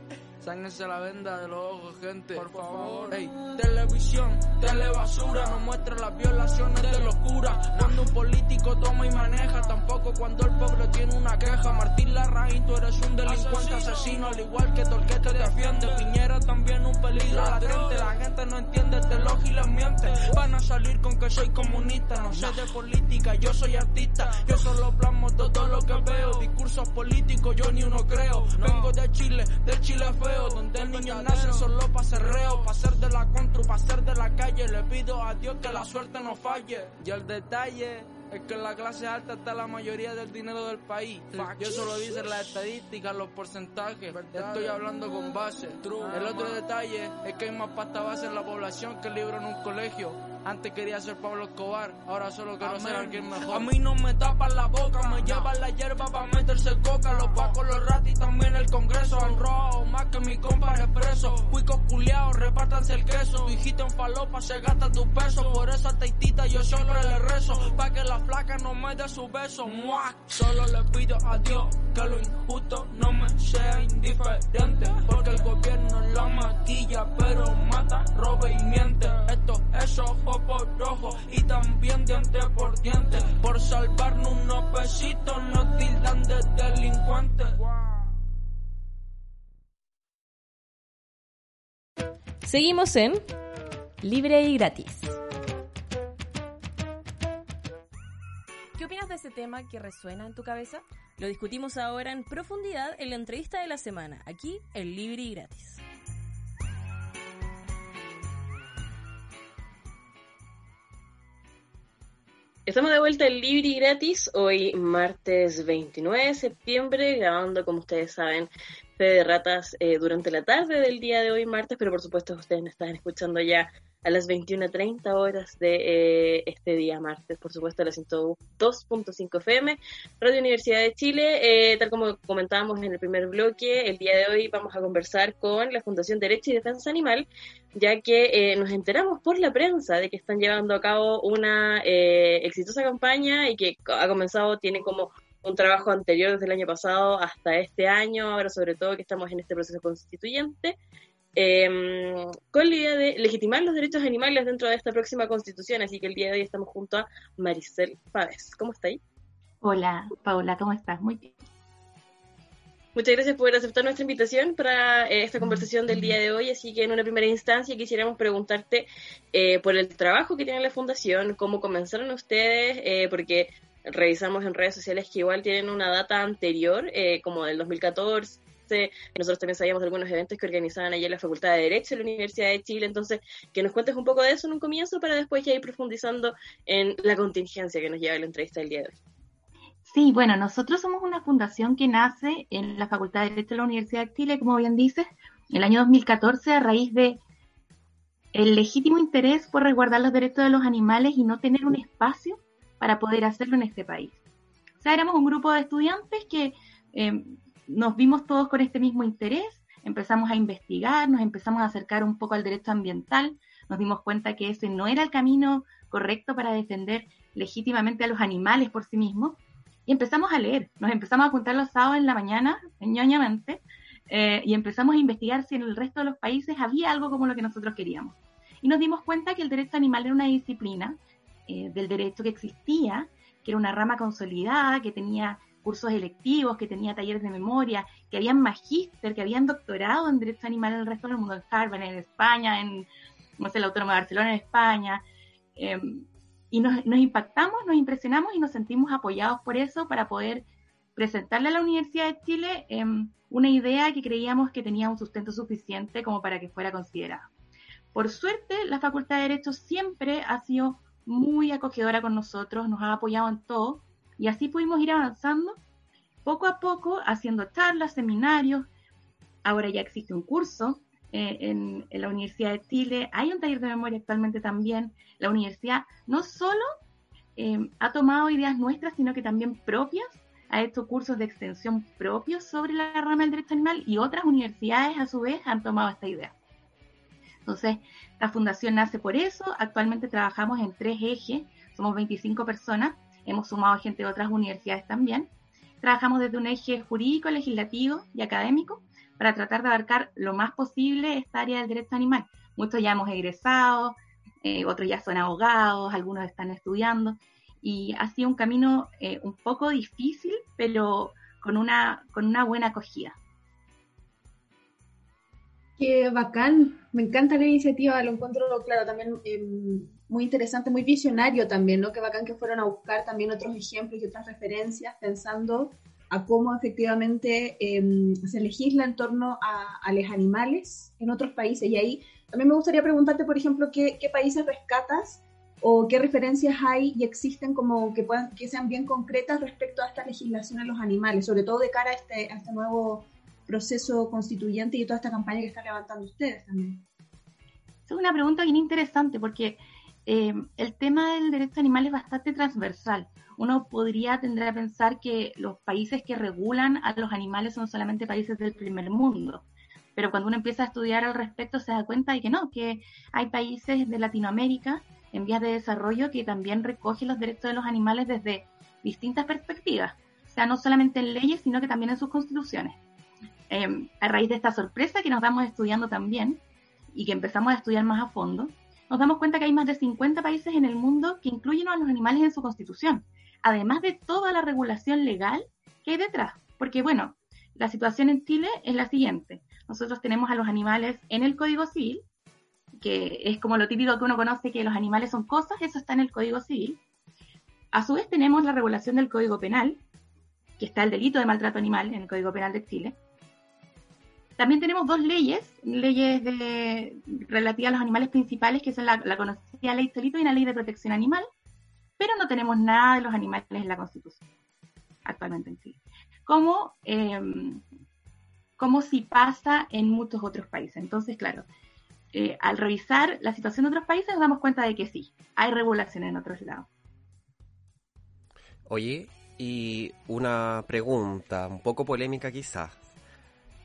Speaker 5: Sáñense la venda de los ojos, gente. Por favor. Ey, televisión, telebasura, no muestra las violaciones de locura. Cuando un político toma y maneja, tampoco cuando el pueblo tiene una queja. Martín Larraín, tú eres un delincuente asesino, al igual que Torque te defiende. Piñera también un peligro latente. La gente no entiende, te logi y les miente. Van a salir con que soy comunista, no sé de política, yo soy artista. Yo solo plasmo todo lo que veo. Discursos políticos, yo ni uno creo. Vengo de Chile, del Chile feo donde el niño nace solo para ser reo, para ser de la contru, para ser de la calle. Le pido a Dios que la suerte no falle. Y el detalle es que en la clase alta está la mayoría del dinero del país. Y eso lo dicen las estadísticas, los porcentajes. Estoy hablando con base. El otro detalle es que hay más pasta base en la población que libro en un colegio. Antes quería ser Pablo Escobar, ahora solo quiero ser alguien mejor. A mí no me tapan la boca, me llevan la hierba para meterse coca. Los pacos, los ratis, también el congreso. Han robado más que mi compa expreso. Cuicos culiados, repártanse el queso. Tu hijita en falopa se gasta tu peso. Por esa teitita yo siempre le rezo. Pa' que la flaca no me dé su beso. Solo le pido a Dios que lo injusto no me sea indiferente. Porque el gobierno la maquilla, pero mata, roba y miente. Esto es ojo por ojo y también diente por diente. Por salvarnos unos pesitos nos tildan de delincuentes.
Speaker 6: Seguimos en Libre y Gratis.
Speaker 7: ¿Qué opinas de ese tema que resuena en tu cabeza?
Speaker 6: Lo discutimos ahora en profundidad en la entrevista de la semana, aquí en Libre y Gratis.
Speaker 2: Estamos de vuelta en Libre y Gratis, hoy martes 29 de septiembre, grabando, como ustedes saben, Fe de Ratas eh, durante la tarde del día de hoy, martes, pero por supuesto ustedes me están escuchando ya a las 21.30 horas de eh, este día martes, por supuesto, a las 102.5 FM, Radio Universidad de Chile. Eh, tal como comentábamos en el primer bloque, el día de hoy vamos a conversar con la Fundación Derecho y Defensa Animal, ya que eh, nos enteramos por la prensa de que están llevando a cabo una exitosa campaña y que ha comenzado, tiene como un trabajo anterior desde el año pasado hasta este año, ahora sobre todo que estamos en este proceso constituyente, eh, con la idea de legitimar los derechos animales dentro de esta próxima constitución. Así que el día de hoy estamos junto a Maricel Pávez. ¿Cómo está ahí?
Speaker 8: Hola, Paula, ¿cómo estás? Muy bien.
Speaker 2: Muchas gracias por aceptar nuestra invitación para eh, esta conversación del día de hoy. Así que en una primera instancia quisiéramos preguntarte eh, por el trabajo que tiene la Fundación, cómo comenzaron ustedes, eh, porque revisamos en redes sociales que igual tienen una data anterior, como del 2014, nosotros también sabíamos de algunos eventos que organizaban allí en la Facultad de Derecho de la Universidad de Chile, entonces que nos cuentes un poco de eso en un comienzo para después ya ir profundizando en la contingencia que nos lleva a la entrevista del día de hoy.
Speaker 8: Sí, bueno, nosotros somos una fundación que nace en la Facultad de Derecho de la Universidad de Chile, como bien dices, en el año 2014 a raíz de el legítimo interés por resguardar los derechos de los animales y no tener un espacio para poder hacerlo en este país. O sea, éramos un grupo de estudiantes que eh, nos vimos todos con este mismo interés, empezamos a investigar, nos empezamos a acercar un poco al derecho ambiental, nos dimos cuenta que ese no era el camino correcto para defender legítimamente a los animales por sí mismos, y empezamos a leer, nos empezamos a juntar los sábados en la mañana, ñoñamente, eh, y empezamos a investigar si en el resto de los países había algo como lo que nosotros queríamos. Y nos dimos cuenta que el derecho animal era una disciplina eh, del derecho que existía, que era una rama consolidada, que tenía cursos electivos, que tenía talleres de memoria, que habían magíster, que habían doctorado en Derecho Animal en el resto del mundo, en Harvard, en España, en, no sé, la Autónoma de Barcelona, en España. Em, y nos, nos impactamos, nos impresionamos y nos sentimos apoyados por eso para poder presentarle a la Universidad de Chile em, una idea que creíamos que tenía un sustento suficiente como para que fuera considerada. Por suerte, la Facultad de Derecho siempre ha sido muy acogedora con nosotros, nos ha apoyado en todo y así pudimos ir avanzando poco a poco, haciendo charlas, seminarios. Ahora ya existe un curso eh, en, la Universidad de Chile, hay un taller de memoria actualmente también. La universidad no solo em, ha tomado ideas nuestras, sino que también propias ha hecho cursos de extensión propios sobre la rama del derecho animal y otras universidades a su vez han tomado esta idea. Entonces, la fundación nace por eso. Actualmente trabajamos en tres ejes, somos 25 personas, hemos sumado gente de otras universidades también. Trabajamos desde un eje jurídico, legislativo y académico para tratar de abarcar lo más posible esta área del derecho animal. Muchos ya hemos egresado, eh, otros ya son abogados, algunos están estudiando y ha sido un camino eh, un poco difícil, pero con una, con una buena acogida.
Speaker 1: Qué bacán, me encanta la iniciativa, lo encuentro, claro, también em, muy interesante, muy visionario también, ¿no? Qué bacán que fueron a buscar también otros ejemplos y otras referencias pensando a cómo efectivamente em, se legisla en torno a, los animales en otros países. Y ahí también me gustaría preguntarte, por ejemplo, qué, países rescatas o qué referencias hay y existen como que puedan que sean bien concretas respecto a esta legislación a los animales, sobre todo de cara a este, este nuevo proceso constituyente y toda esta campaña que están levantando ustedes también.
Speaker 8: Es una pregunta bien interesante porque eh, el tema del derecho animal es bastante transversal. Uno podría tender a pensar que los países que regulan a los animales son solamente países del primer mundo. Pero cuando uno empieza a estudiar al respecto se da cuenta de que no, que hay países de Latinoamérica en vías de desarrollo que también recoge los derechos de los animales desde distintas perspectivas, o sea, no solamente en leyes, sino que también en sus constituciones. Em, a raíz de esta sorpresa que nos damos estudiando también y que empezamos a estudiar más a fondo, nos damos cuenta que hay más de 50 países en el mundo que incluyen a los animales en su constitución, además de toda la regulación legal que hay detrás. Porque, bueno, la situación en Chile es la siguiente. Nosotros tenemos a los animales en el Código Civil, que es como lo típico que uno conoce que los animales son cosas, eso está en el Código Civil. A su vez tenemos la regulación del Código Penal, que está el delito de maltrato animal en el Código Penal de Chile. También tenemos dos leyes, leyes de, relativas a los animales principales, que son la, conocida ley Solito y una ley de protección animal, pero no tenemos nada de los animales en la Constitución actualmente en Chile. Como, em, como si pasa en muchos otros países. Entonces, claro, eh, al revisar la situación de otros países nos damos cuenta de que sí, hay regulación en otros lados.
Speaker 3: Oye, y una pregunta, un poco polémica quizás.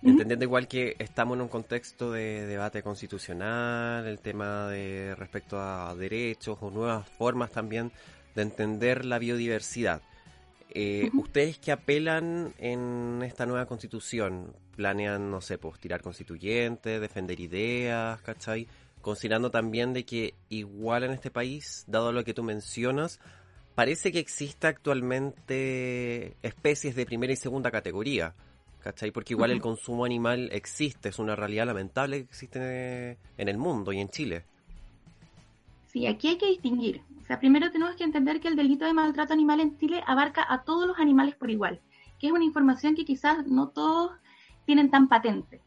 Speaker 3: Entendiendo igual que estamos en un contexto de debate constitucional, el tema de respecto a derechos o nuevas formas también de entender la biodiversidad. Eh, ¿Ustedes que apelan en esta nueva constitución? ¿Planean, no sé, pues tirar constituyentes, defender ideas, ¿cachai? Considerando también de que igual en este país, dado lo que tú mencionas, parece que existe actualmente especies de primera y segunda categoría, ¿cachai? Porque igual el consumo animal existe, es una realidad lamentable que existe en el mundo y en Chile.
Speaker 8: Sí, aquí hay que distinguir. O sea, primero tenemos que entender que el delito de maltrato animal en Chile abarca a todos los animales por igual, que es una información que quizás no todos tienen tan patente.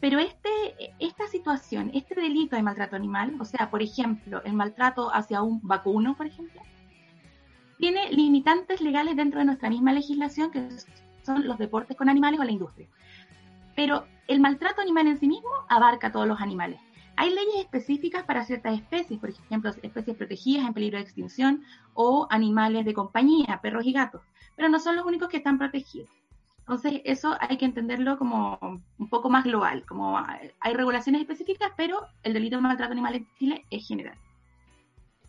Speaker 8: Pero este, esta situación, este delito de maltrato animal, o sea, por ejemplo, el maltrato hacia un vacuno, por ejemplo, tiene limitantes legales dentro de nuestra misma legislación, que son los deportes con animales o la industria. Pero el maltrato animal en sí mismo abarca a todos los animales. Hay leyes específicas para ciertas especies, por ejemplo, especies protegidas en peligro de extinción o animales de compañía, perros y gatos, pero no son los únicos que están protegidos. Entonces, eso hay que entenderlo como un poco más global, como hay regulaciones específicas, pero el delito de maltrato animal en Chile es general.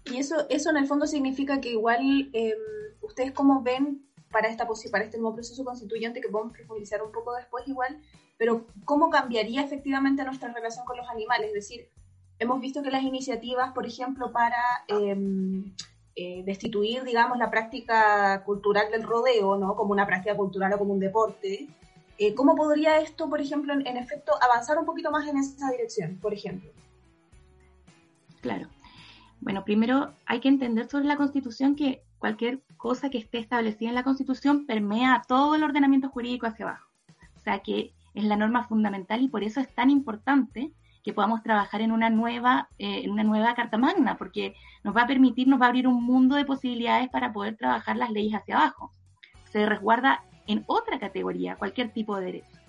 Speaker 1: Y eso, eso en el fondo significa que igual em, ustedes como ven para, esta, para este nuevo proceso constituyente que podemos profundizar un poco después igual, pero ¿cómo cambiaría efectivamente nuestra relación con los animales? Es decir, hemos visto que las iniciativas, por ejemplo, para em, eh, destituir, digamos, la práctica cultural del rodeo, ¿no? Como una práctica cultural o como un deporte. Eh, ¿Cómo podría esto, por ejemplo, en, en, efecto, avanzar un poquito más en esa dirección, por ejemplo?
Speaker 8: Claro. Bueno, primero hay que entender sobre la Constitución que cualquier cosa que esté establecida en la Constitución permea todo el ordenamiento jurídico hacia abajo. O sea que es la norma fundamental y por eso es tan importante que podamos trabajar en una nueva, eh, en una nueva Carta Magna, porque nos va a permitir, nos va a abrir un mundo de posibilidades para poder trabajar las leyes hacia abajo. Se resguarda en otra categoría cualquier tipo de derecho.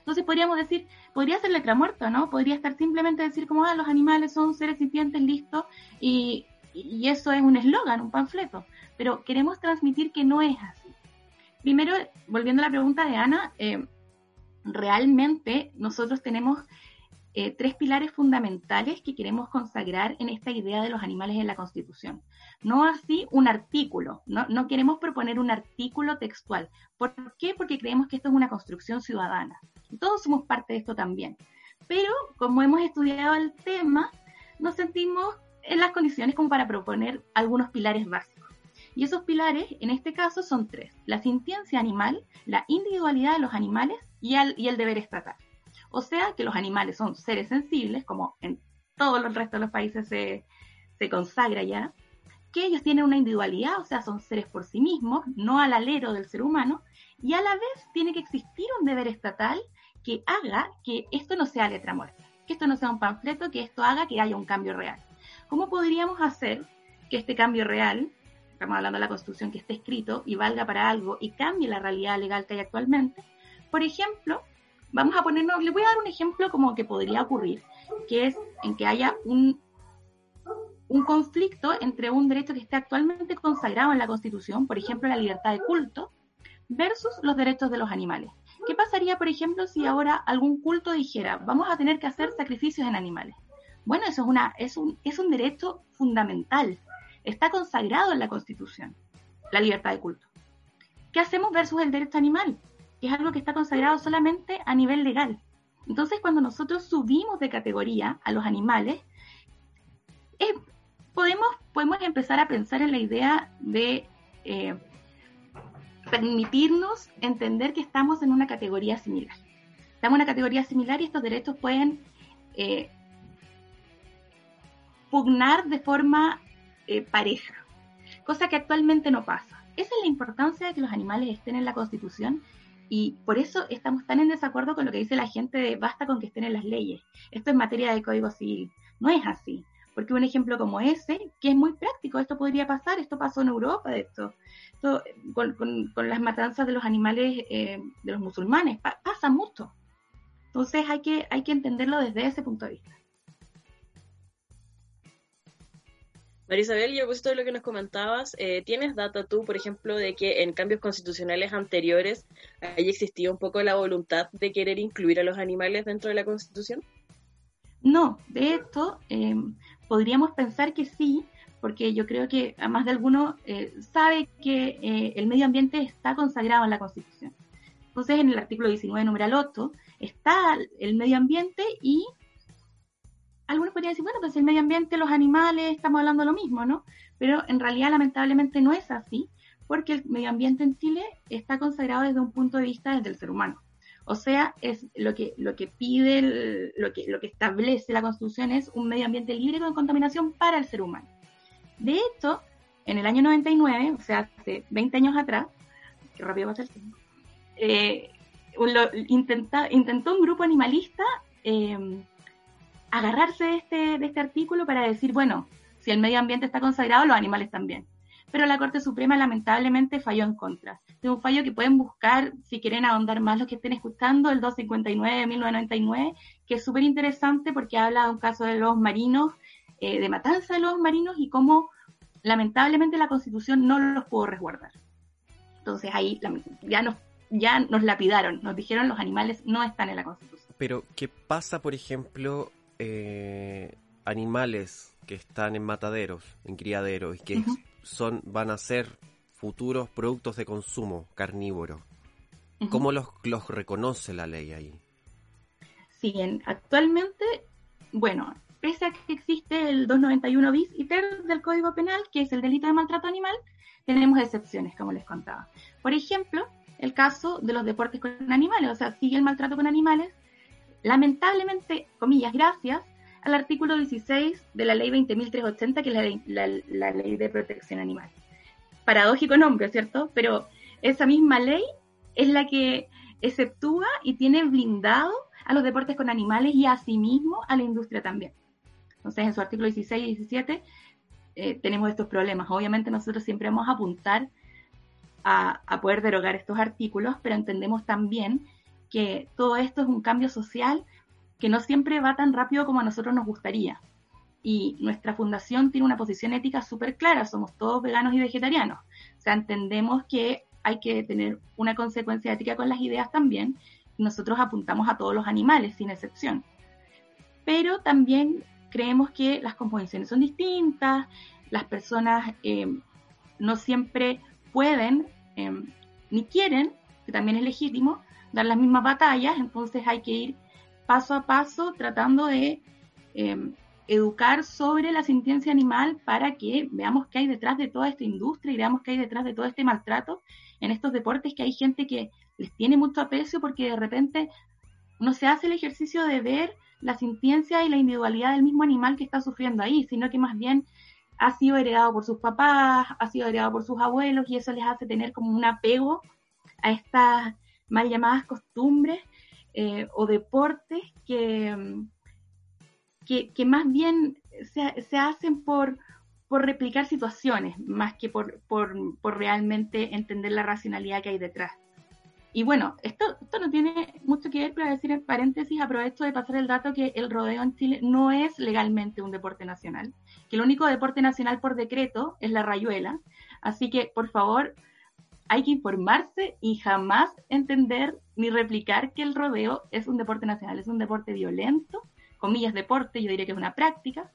Speaker 8: Entonces podríamos decir, podría ser letra muerta, ¿no? Podría estar simplemente decir como, ah, los animales son seres sintientes, listos, y, y eso es un eslogan, un panfleto. Pero queremos transmitir que no es así. Primero, volviendo a la pregunta de Ana, eh, realmente nosotros tenemos eh, tres pilares fundamentales que queremos consagrar en esta idea de los animales en la Constitución. No así un artículo, no, no queremos proponer un artículo textual. ¿Por qué? Porque creemos que esto es una construcción ciudadana. Todos somos parte de esto también. Pero como hemos estudiado el tema, nos sentimos en las condiciones como para proponer algunos pilares básicos. Y esos pilares, en este caso, son tres. La sintiencia animal, la individualidad de los animales y el, y el deber estatal. O sea que los animales son seres sensibles, como en todos los restos de los países se, se consagra ya, que ellos tienen una individualidad, o sea, son seres por sí mismos, no al alero del ser humano, y a la vez tiene que existir un deber estatal que haga que esto no sea letra muerta, que esto no sea un panfleto, que esto haga que haya un cambio real. ¿Cómo podríamos hacer que este cambio real, estamos hablando de la Constitución, que esté escrito y valga para algo y cambie la realidad legal que hay actualmente? Por ejemplo, vamos a ponernos, les voy a dar un ejemplo como que podría ocurrir, que es en que haya un, un conflicto entre un derecho que esté actualmente consagrado en la Constitución, por ejemplo, la libertad de culto, versus los derechos de los animales. ¿Qué pasaría, por ejemplo, si ahora algún culto dijera, vamos a tener que hacer sacrificios en animales? Bueno, eso es, una, es, un, es un derecho fundamental, está consagrado en la Constitución, la libertad de culto. ¿Qué hacemos versus el derecho animal? es algo que está consagrado solamente a nivel legal. Entonces, cuando nosotros subimos de categoría a los animales, eh, podemos, podemos empezar a pensar en la idea de eh, permitirnos entender que estamos en una categoría similar. Estamos en una categoría similar y estos derechos pueden eh, pugnar de forma pareja, cosa que actualmente no pasa. Esa es la importancia de que los animales estén en la Constitución y por eso estamos tan en desacuerdo con lo que dice la gente de basta con que estén en las leyes. Esto es materia de código civil. No es así. Porque un ejemplo como ese, que es muy práctico, esto podría pasar, esto pasó en Europa, esto, esto con, con, las matanzas de los animales eh, de los musulmanes, pasa mucho. Entonces hay que, hay que entenderlo desde ese punto de vista.
Speaker 2: María Isabel, y a de lo que nos comentabas, eh, ¿tienes data tú, por ejemplo, de que en cambios constitucionales anteriores haya existido un poco la voluntad de querer incluir a los animales dentro de la Constitución?
Speaker 8: No, de hecho, eh, podríamos pensar que sí, porque yo creo que a más de alguno eh, sabe que eh, el medio ambiente está consagrado en la Constitución. Entonces, en el artículo 19, numeral 8, está el medio ambiente y algunos podrían decir, bueno, pues el medio ambiente, los animales, estamos hablando lo mismo, ¿no? Pero en realidad, lamentablemente, no es así, porque el medio ambiente en Chile está consagrado desde un punto de vista desde el ser humano. O sea, es lo que, lo que pide, lo, que, lo que establece la Constitución es un medio ambiente libre de contaminación para el ser humano. De hecho, en el año 99, o sea, hace 20 años atrás, que rápido va a ser el tiempo, eh, intentó un grupo animalista eh, agarrarse de este, de este artículo para decir, bueno, si el medio ambiente está consagrado, los animales también. Pero la Corte Suprema lamentablemente falló en contra. Es un fallo que pueden buscar, si quieren ahondar más los que estén escuchando, el 259 de 1999, que es súper interesante porque habla de un caso de los marinos, eh, de matanza de los marinos y cómo lamentablemente la Constitución no los pudo resguardar. Entonces ahí ya nos, ya nos lapidaron, nos dijeron los animales no están en la Constitución.
Speaker 3: Pero, ¿qué pasa, por ejemplo, eh, animales que están en mataderos, en criaderos, y que son, van a ser futuros productos de consumo carnívoro. ¿Cómo los, los reconoce la ley ahí?
Speaker 8: Sí, actualmente, bueno, pese a que existe el 291 bis y ter del Código Penal, que es el delito de maltrato animal, tenemos excepciones, como les contaba. Por ejemplo, el caso de los deportes con animales, o sea, sigue el maltrato con animales, lamentablemente, comillas, gracias al artículo 16 de la ley 20.380, que es la, ley de protección animal. Paradójico nombre, ¿cierto? Pero esa misma ley es la que exceptúa y tiene blindado a los deportes con animales y asimismo a la industria también. Entonces, en su artículo 16 y 17 eh, tenemos estos problemas. Obviamente nosotros siempre vamos a apuntar a, poder derogar estos artículos, pero entendemos también que todo esto es un cambio social que no siempre va tan rápido como a nosotros nos gustaría. Y nuestra fundación tiene una posición ética súper clara, somos todos veganos y vegetarianos. O sea, entendemos que hay que tener una consecuencia ética con las ideas también. Nosotros apuntamos a todos los animales, sin excepción. Pero también creemos que las composiciones son distintas, las personas eh, no siempre pueden eh, ni quieren, que también es legítimo, dar las mismas batallas, entonces hay que ir paso a paso tratando de eh, educar sobre la sintiencia animal para que veamos qué hay detrás de toda esta industria y veamos qué hay detrás de todo este maltrato en estos deportes que hay gente que les tiene mucho aprecio porque de repente no se hace el ejercicio de ver la sintiencia y la individualidad del mismo animal que está sufriendo ahí, sino que más bien ha sido heredado por sus papás, ha sido heredado por sus abuelos y eso les hace tener como un apego a estas mal llamadas costumbres eh, o deportes que, que, más bien se, se hacen por, por replicar situaciones más que por, por, por, realmente entender la racionalidad que hay detrás. Y bueno, esto, esto no tiene mucho que ver, pero decir en paréntesis, aprovecho de pasar el dato que el rodeo en Chile no es legalmente un deporte nacional, que el único deporte nacional por decreto es la rayuela. Así que, por favor, hay que informarse y jamás entender ni replicar que el rodeo es un deporte nacional, es un deporte violento, comillas deporte, yo diría que es una práctica,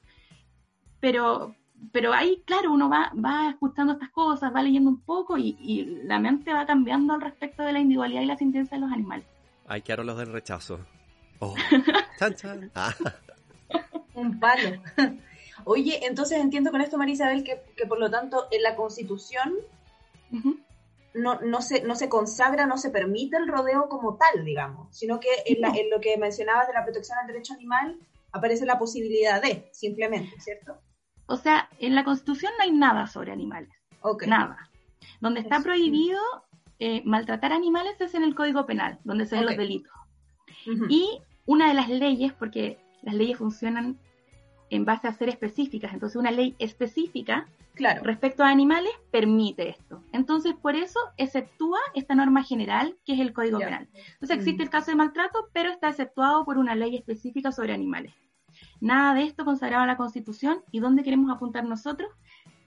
Speaker 8: pero, pero ahí, claro, uno va, va escuchando estas cosas, va leyendo un poco y, la mente va cambiando al respecto de la individualidad y la sentencia de los animales.
Speaker 3: Hay que los del rechazo. Oh. chan, chan. Ah.
Speaker 1: Un palo. Oye, entonces entiendo con esto, María Isabel, que, que por lo tanto en la Constitución no, no, se, no se consagra, no se permite el rodeo como tal, digamos, sino que en, en lo que mencionabas de la protección al derecho animal aparece la posibilidad de, simplemente, ¿cierto?
Speaker 8: O sea, en la Constitución no hay nada sobre animales. Nada. Donde está prohibido eh, maltratar animales es en el Código Penal, donde se ven los delitos. Y una de las leyes, porque las leyes funcionan en base a ser específicas, entonces una ley específica claro. respecto a animales permite esto. Entonces, por eso exceptúa esta norma general que es el Código Penal. Entonces, existe el caso de maltrato, pero está exceptuado por una ley específica sobre animales. Nada de esto consagrado en la Constitución. ¿Y dónde queremos apuntar nosotros?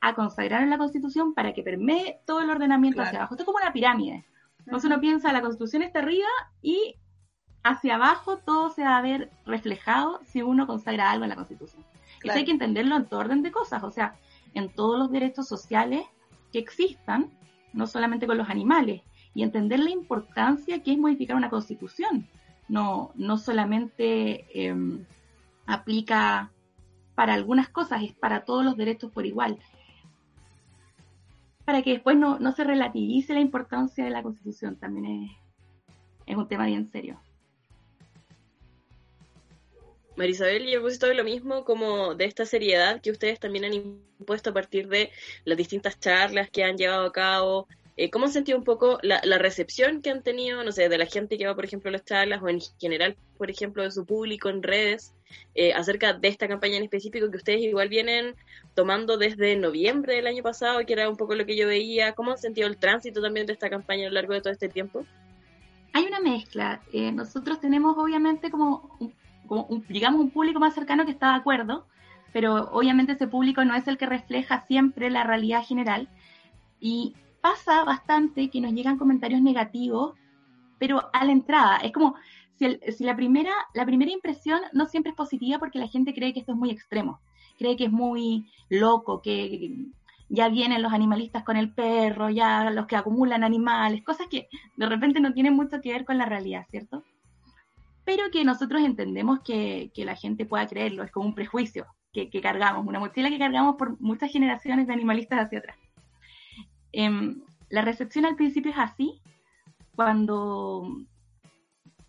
Speaker 8: A consagrar en la Constitución para que permee todo el ordenamiento hacia abajo. Esto es como una pirámide. Entonces uno piensa, la Constitución está arriba y hacia abajo todo se va a ver reflejado si uno consagra algo en la Constitución. Eso hay que entenderlo en todo orden de cosas, o sea, en todos los derechos sociales que existan, no solamente con los animales, y entender la importancia que es modificar una Constitución. No, no solamente em, aplica para algunas cosas, es para todos los derechos por igual. Para que después no, no se relativice la importancia de la Constitución, también es, es un tema bien serio.
Speaker 2: Marisabel, y he todo lo mismo como de esta seriedad que ustedes también han impuesto a partir de las distintas charlas que han llevado a cabo. Eh, ¿Cómo han sentido un poco la, recepción que han tenido, no sé, de la gente que va, por ejemplo, a las charlas o en general, por ejemplo, de su público en redes eh, acerca de esta campaña en específico que ustedes igual vienen tomando desde noviembre del año pasado, que era un poco lo que yo veía? ¿Cómo han sentido el tránsito también de esta campaña a lo largo de todo este tiempo?
Speaker 8: Hay una mezcla. Eh, nosotros tenemos obviamente como digamos, un público más cercano que está de acuerdo, pero obviamente ese público no es el que refleja siempre la realidad general. Y pasa bastante que nos llegan comentarios negativos, pero a la entrada. Es como si, si, la, primera, la primera impresión no siempre es positiva porque la gente cree que esto es muy extremo, cree que es muy loco, que ya vienen los animalistas con el perro, ya los que acumulan animales, cosas que de repente no tienen mucho que ver con la realidad, ¿cierto? Pero que nosotros entendemos que, que la gente pueda creerlo, es como un prejuicio que, que, cargamos, una mochila que cargamos por muchas generaciones de animalistas hacia atrás. Em, la recepción al principio es así, cuando,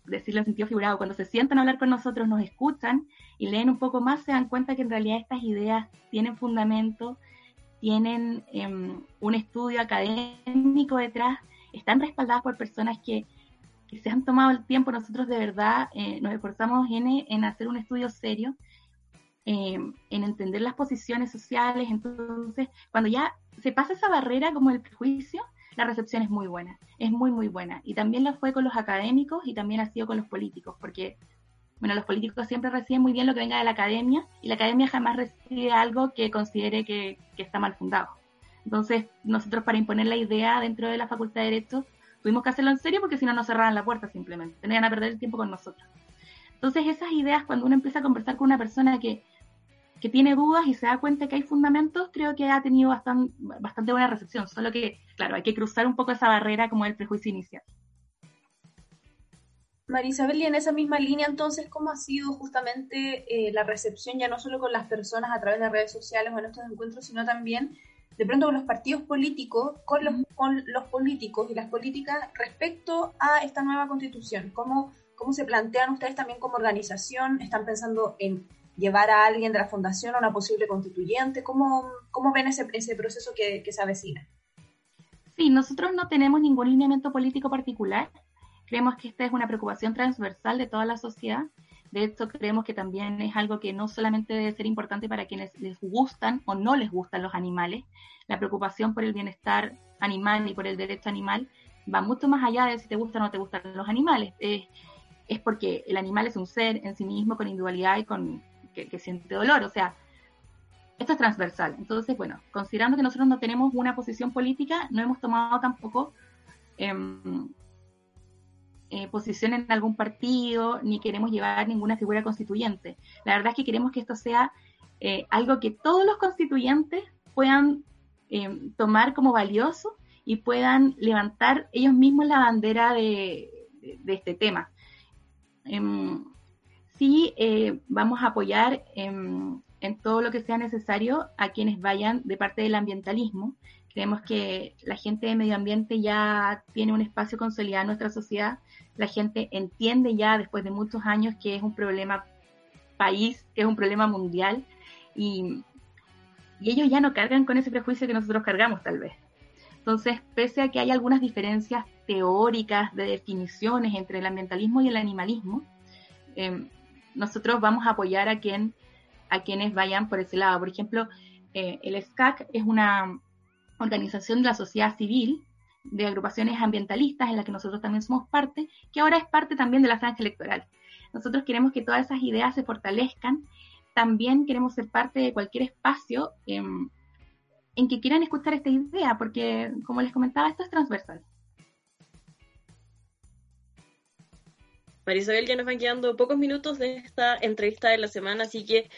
Speaker 8: decirlo en sentido figurado, cuando se sientan a hablar con nosotros, nos escuchan y leen un poco más, se dan cuenta que en realidad estas ideas tienen fundamento, tienen em, un estudio académico detrás, están respaldadas por personas que, se han tomado el tiempo. Nosotros de verdad eh, nos esforzamos en, en, hacer un estudio serio, em, en entender las posiciones sociales. Entonces, cuando ya se pasa esa barrera como el prejuicio, la recepción es muy buena, es muy, muy buena. Y también lo fue con los académicos y también ha sido con los políticos, porque, bueno, los políticos siempre reciben muy bien lo que venga de la academia y la academia jamás recibe algo que considere que, está mal fundado. Entonces, nosotros para imponer la idea dentro de la Facultad de Derecho, tuvimos que hacerlo en serio porque si no nos cerraban la puerta simplemente, tenían a perder el tiempo con nosotros. Entonces, esas ideas, cuando uno empieza a conversar con una persona que que tiene dudas y se da cuenta que hay fundamentos, creo que ha tenido bastante, bastante buena recepción. Solo que, claro, hay que cruzar un poco esa barrera como el prejuicio inicial.
Speaker 1: Marisabel, y en esa misma línea, entonces, ¿cómo ha sido justamente eh, la recepción, ya no solo con las personas a través de redes sociales o en estos encuentros, sino también de pronto los partidos políticos, con los, con los políticos y las políticas respecto a esta nueva constitución? ¿Cómo, ¿Cómo se plantean ustedes también como organización? ¿Están pensando en llevar a alguien de la fundación a una posible constituyente? ¿Cómo, cómo ven ese, ese proceso que, que se avecina?
Speaker 8: Sí, nosotros no tenemos ningún lineamiento político particular. Creemos que esta es una preocupación transversal de toda la sociedad. De hecho, creemos que también es algo que no solamente debe ser importante para quienes les gustan o no les gustan los animales. La preocupación por el bienestar animal y por el derecho animal va mucho más allá de si te gustan o no te gustan los animales. es porque el animal es un ser en sí mismo con individualidad y con, que, siente dolor. O sea, esto es transversal. Entonces, bueno, considerando que nosotros no tenemos una posición política, no hemos tomado tampoco em, eh, posición en algún partido, ni queremos llevar ninguna figura constituyente. La verdad es que queremos que esto sea eh, algo que todos los constituyentes puedan em, tomar como valioso y puedan levantar ellos mismos la bandera de, este tema. Em, sí eh, vamos a apoyar en, todo lo que sea necesario a quienes vayan de parte del ambientalismo. Creemos que la gente de medio ambiente ya tiene un espacio consolidado en nuestra sociedad. La gente entiende ya después de muchos años que es un problema país, que es un problema mundial y, y ellos ya no cargan con ese prejuicio que nosotros cargamos tal vez. Entonces, pese a que hay algunas diferencias teóricas de definiciones entre el ambientalismo y el animalismo, eh, nosotros vamos a apoyar a, quien, a quienes vayan por ese lado. Por ejemplo, eh, el SCAC es una organización de la sociedad civil de agrupaciones ambientalistas en la que nosotros también somos parte, que ahora es parte también de la franja electoral. Nosotros queremos que todas esas ideas se fortalezcan. También queremos ser parte de cualquier espacio em, en que quieran escuchar esta idea, porque, como les comentaba, esto es transversal.
Speaker 2: Marisabel, ya nos van quedando pocos minutos de esta entrevista de la semana, así que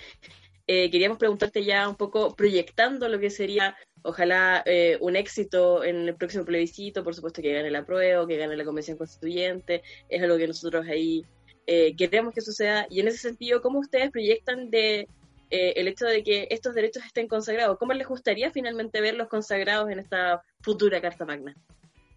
Speaker 2: eh, queríamos preguntarte ya un poco proyectando lo que sería, ojalá, eh, un éxito en el próximo plebiscito, por supuesto que gane la prueba, que gane la convención constituyente, es algo que nosotros ahí eh, queremos que suceda, y en ese sentido, ¿cómo ustedes proyectan de el hecho de que estos derechos estén consagrados? ¿Cómo les gustaría finalmente verlos consagrados en esta futura Carta Magna?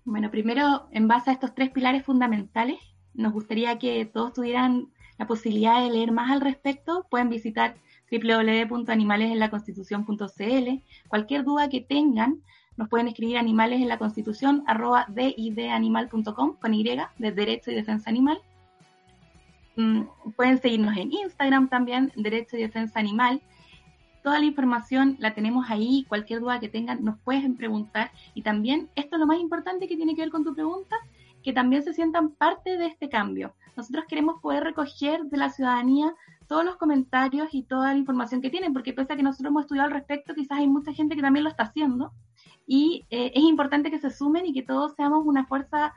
Speaker 8: Bueno, primero, en base a estos tres pilares fundamentales, nos gustaría que todos tuvieran la posibilidad de leer más al respecto. Pueden visitar www.animalesenlaconstitución.cl. Cualquier duda que tengan, nos pueden escribir animales en la constitución arroba didanimal.com con Y de Derecho y Defensa Animal. Mm, pueden seguirnos en Instagram también, Derecho y Defensa Animal. Toda la información la tenemos ahí, cualquier duda que tengan nos pueden preguntar. Y también, esto es lo más importante que tiene que ver con tu pregunta, que también se sientan parte de este cambio. Nosotros queremos poder recoger de la ciudadanía todos los comentarios y toda la información que tienen, porque pese a que nosotros hemos estudiado al respecto, quizás hay mucha gente que también lo está haciendo y eh, es importante que se sumen y que todos seamos una fuerza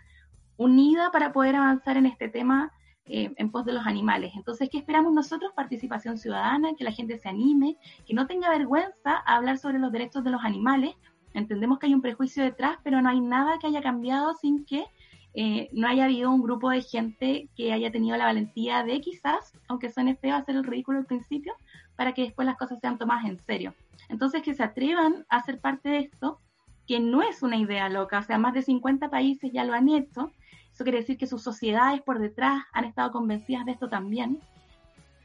Speaker 8: unida para poder avanzar en este tema eh, en pos de los animales. Entonces, ¿qué esperamos nosotros? Participación ciudadana, que la gente se anime, que no tenga vergüenza a hablar sobre los derechos de los animales. Entendemos que hay un prejuicio detrás, pero no hay nada que haya cambiado sin que eh, no haya habido un grupo de gente que haya tenido la valentía de quizás, aunque suene feo, hacer el ridículo al principio, para que después las cosas sean tomadas en serio. Entonces, que se atrevan a ser parte de esto, que no es una idea loca, o sea, más de 50 países ya lo han hecho, eso quiere decir que sus sociedades por detrás han estado convencidas de esto también,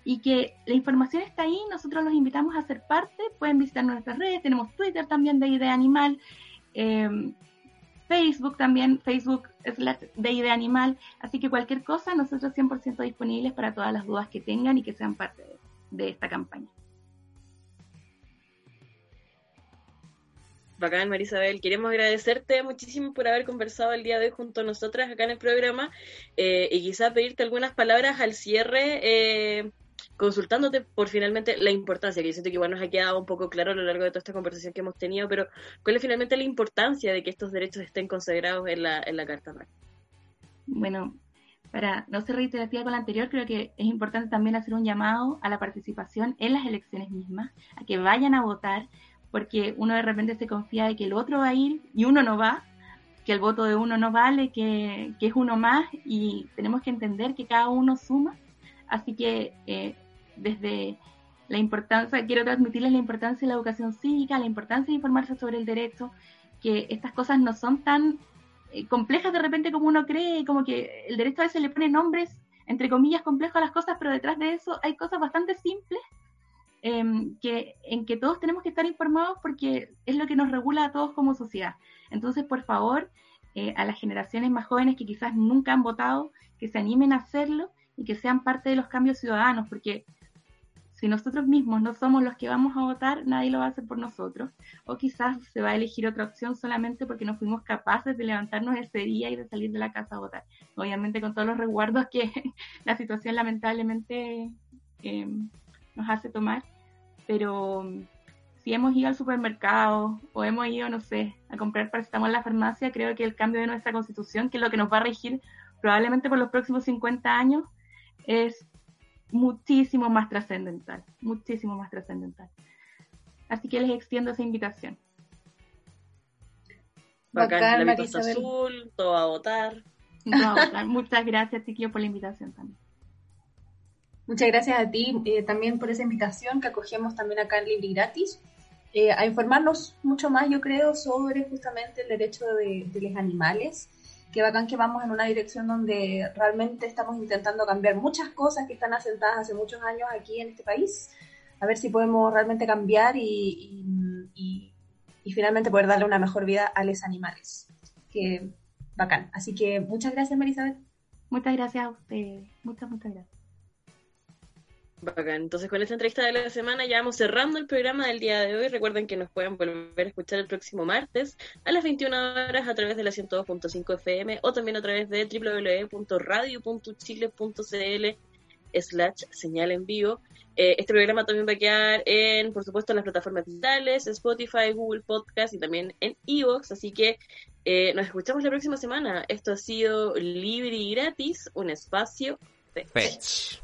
Speaker 8: y que la información está ahí, nosotros los invitamos a ser parte, pueden visitar nuestras redes, tenemos Twitter también de Idea Animal, eh, Facebook también, Facebook es de Animal, así que cualquier cosa, nosotros 100% disponibles para todas las dudas que tengan y que sean parte de, esta campaña.
Speaker 2: Bacán, Marisabel. Queremos agradecerte muchísimo por haber conversado el día de hoy junto a nosotras acá en el programa eh, y quizás pedirte algunas palabras al cierre eh, consultándote por finalmente la importancia, que yo siento que igual nos ha quedado un poco claro a lo largo de toda esta conversación que hemos tenido, pero ¿cuál es finalmente la importancia de que estos derechos estén consagrados en la, en la Carta Magna?
Speaker 8: Bueno, para no ser reiterativa con la anterior, creo que es importante también hacer un llamado a la participación en las elecciones mismas, a que vayan a votar, porque uno de repente se confía de que el otro va a ir y uno no va, que el voto de uno no vale, que, que es uno más y tenemos que entender que cada uno suma. Así que eh, desde la importancia, quiero transmitirles la importancia de la educación cívica, la importancia de informarse sobre el derecho, que estas cosas no son tan eh, complejas de repente como uno cree, como que el derecho a veces le pone nombres, entre comillas, complejos a las cosas, pero detrás de eso hay cosas bastante simples em, que, en que todos tenemos que estar informados porque es lo que nos regula a todos como sociedad. Entonces, por favor, eh, a las generaciones más jóvenes que quizás nunca han votado, que se animen a hacerlo y que sean parte de los cambios ciudadanos, porque si nosotros mismos no somos los que vamos a votar, nadie lo va a hacer por nosotros. O quizás se va a elegir otra opción solamente porque no fuimos capaces de levantarnos ese día y de salir de la casa a votar. Obviamente con todos los resguardos que la situación lamentablemente em, nos hace tomar. Pero si hemos ido al supermercado o hemos ido, no sé, a comprar para estamos en la farmacia, creo que el cambio de nuestra constitución, que es lo que nos va a regir probablemente por los próximos 50 años, es muchísimo más trascendental, muchísimo más trascendental. Así que les extiendo esa invitación.
Speaker 2: Bacán, la azul, todo a votar.
Speaker 8: Muchas gracias, Chiquillo, por la invitación también.
Speaker 1: Muchas gracias a ti eh, también por esa invitación que acogemos también acá en Libre Gratis, eh, a informarnos mucho más, yo creo, sobre justamente el derecho de los animales qué bacán que vamos en una dirección donde realmente estamos intentando cambiar muchas cosas que están asentadas hace muchos años aquí en este país, a ver si podemos realmente cambiar y, finalmente poder darle una mejor vida a los animales. Que bacán. Así que muchas gracias, Marisabel.
Speaker 8: Muchas gracias a ustedes. Muchas, muchas gracias.
Speaker 2: Bacán. Entonces, con esta entrevista de la semana ya vamos cerrando el programa del día de hoy. Recuerden que nos pueden volver a escuchar el próximo martes a las 21 horas a través de la 102.5 FM o también a través de www.radio.chile.cl slash señal en vivo. Eh, este programa también va a quedar en, por supuesto, en las plataformas digitales, Spotify, Google Podcast y también en Evox. Así que eh, nos escuchamos la próxima semana. Esto ha sido libre y gratis, un espacio de
Speaker 4: Fetch.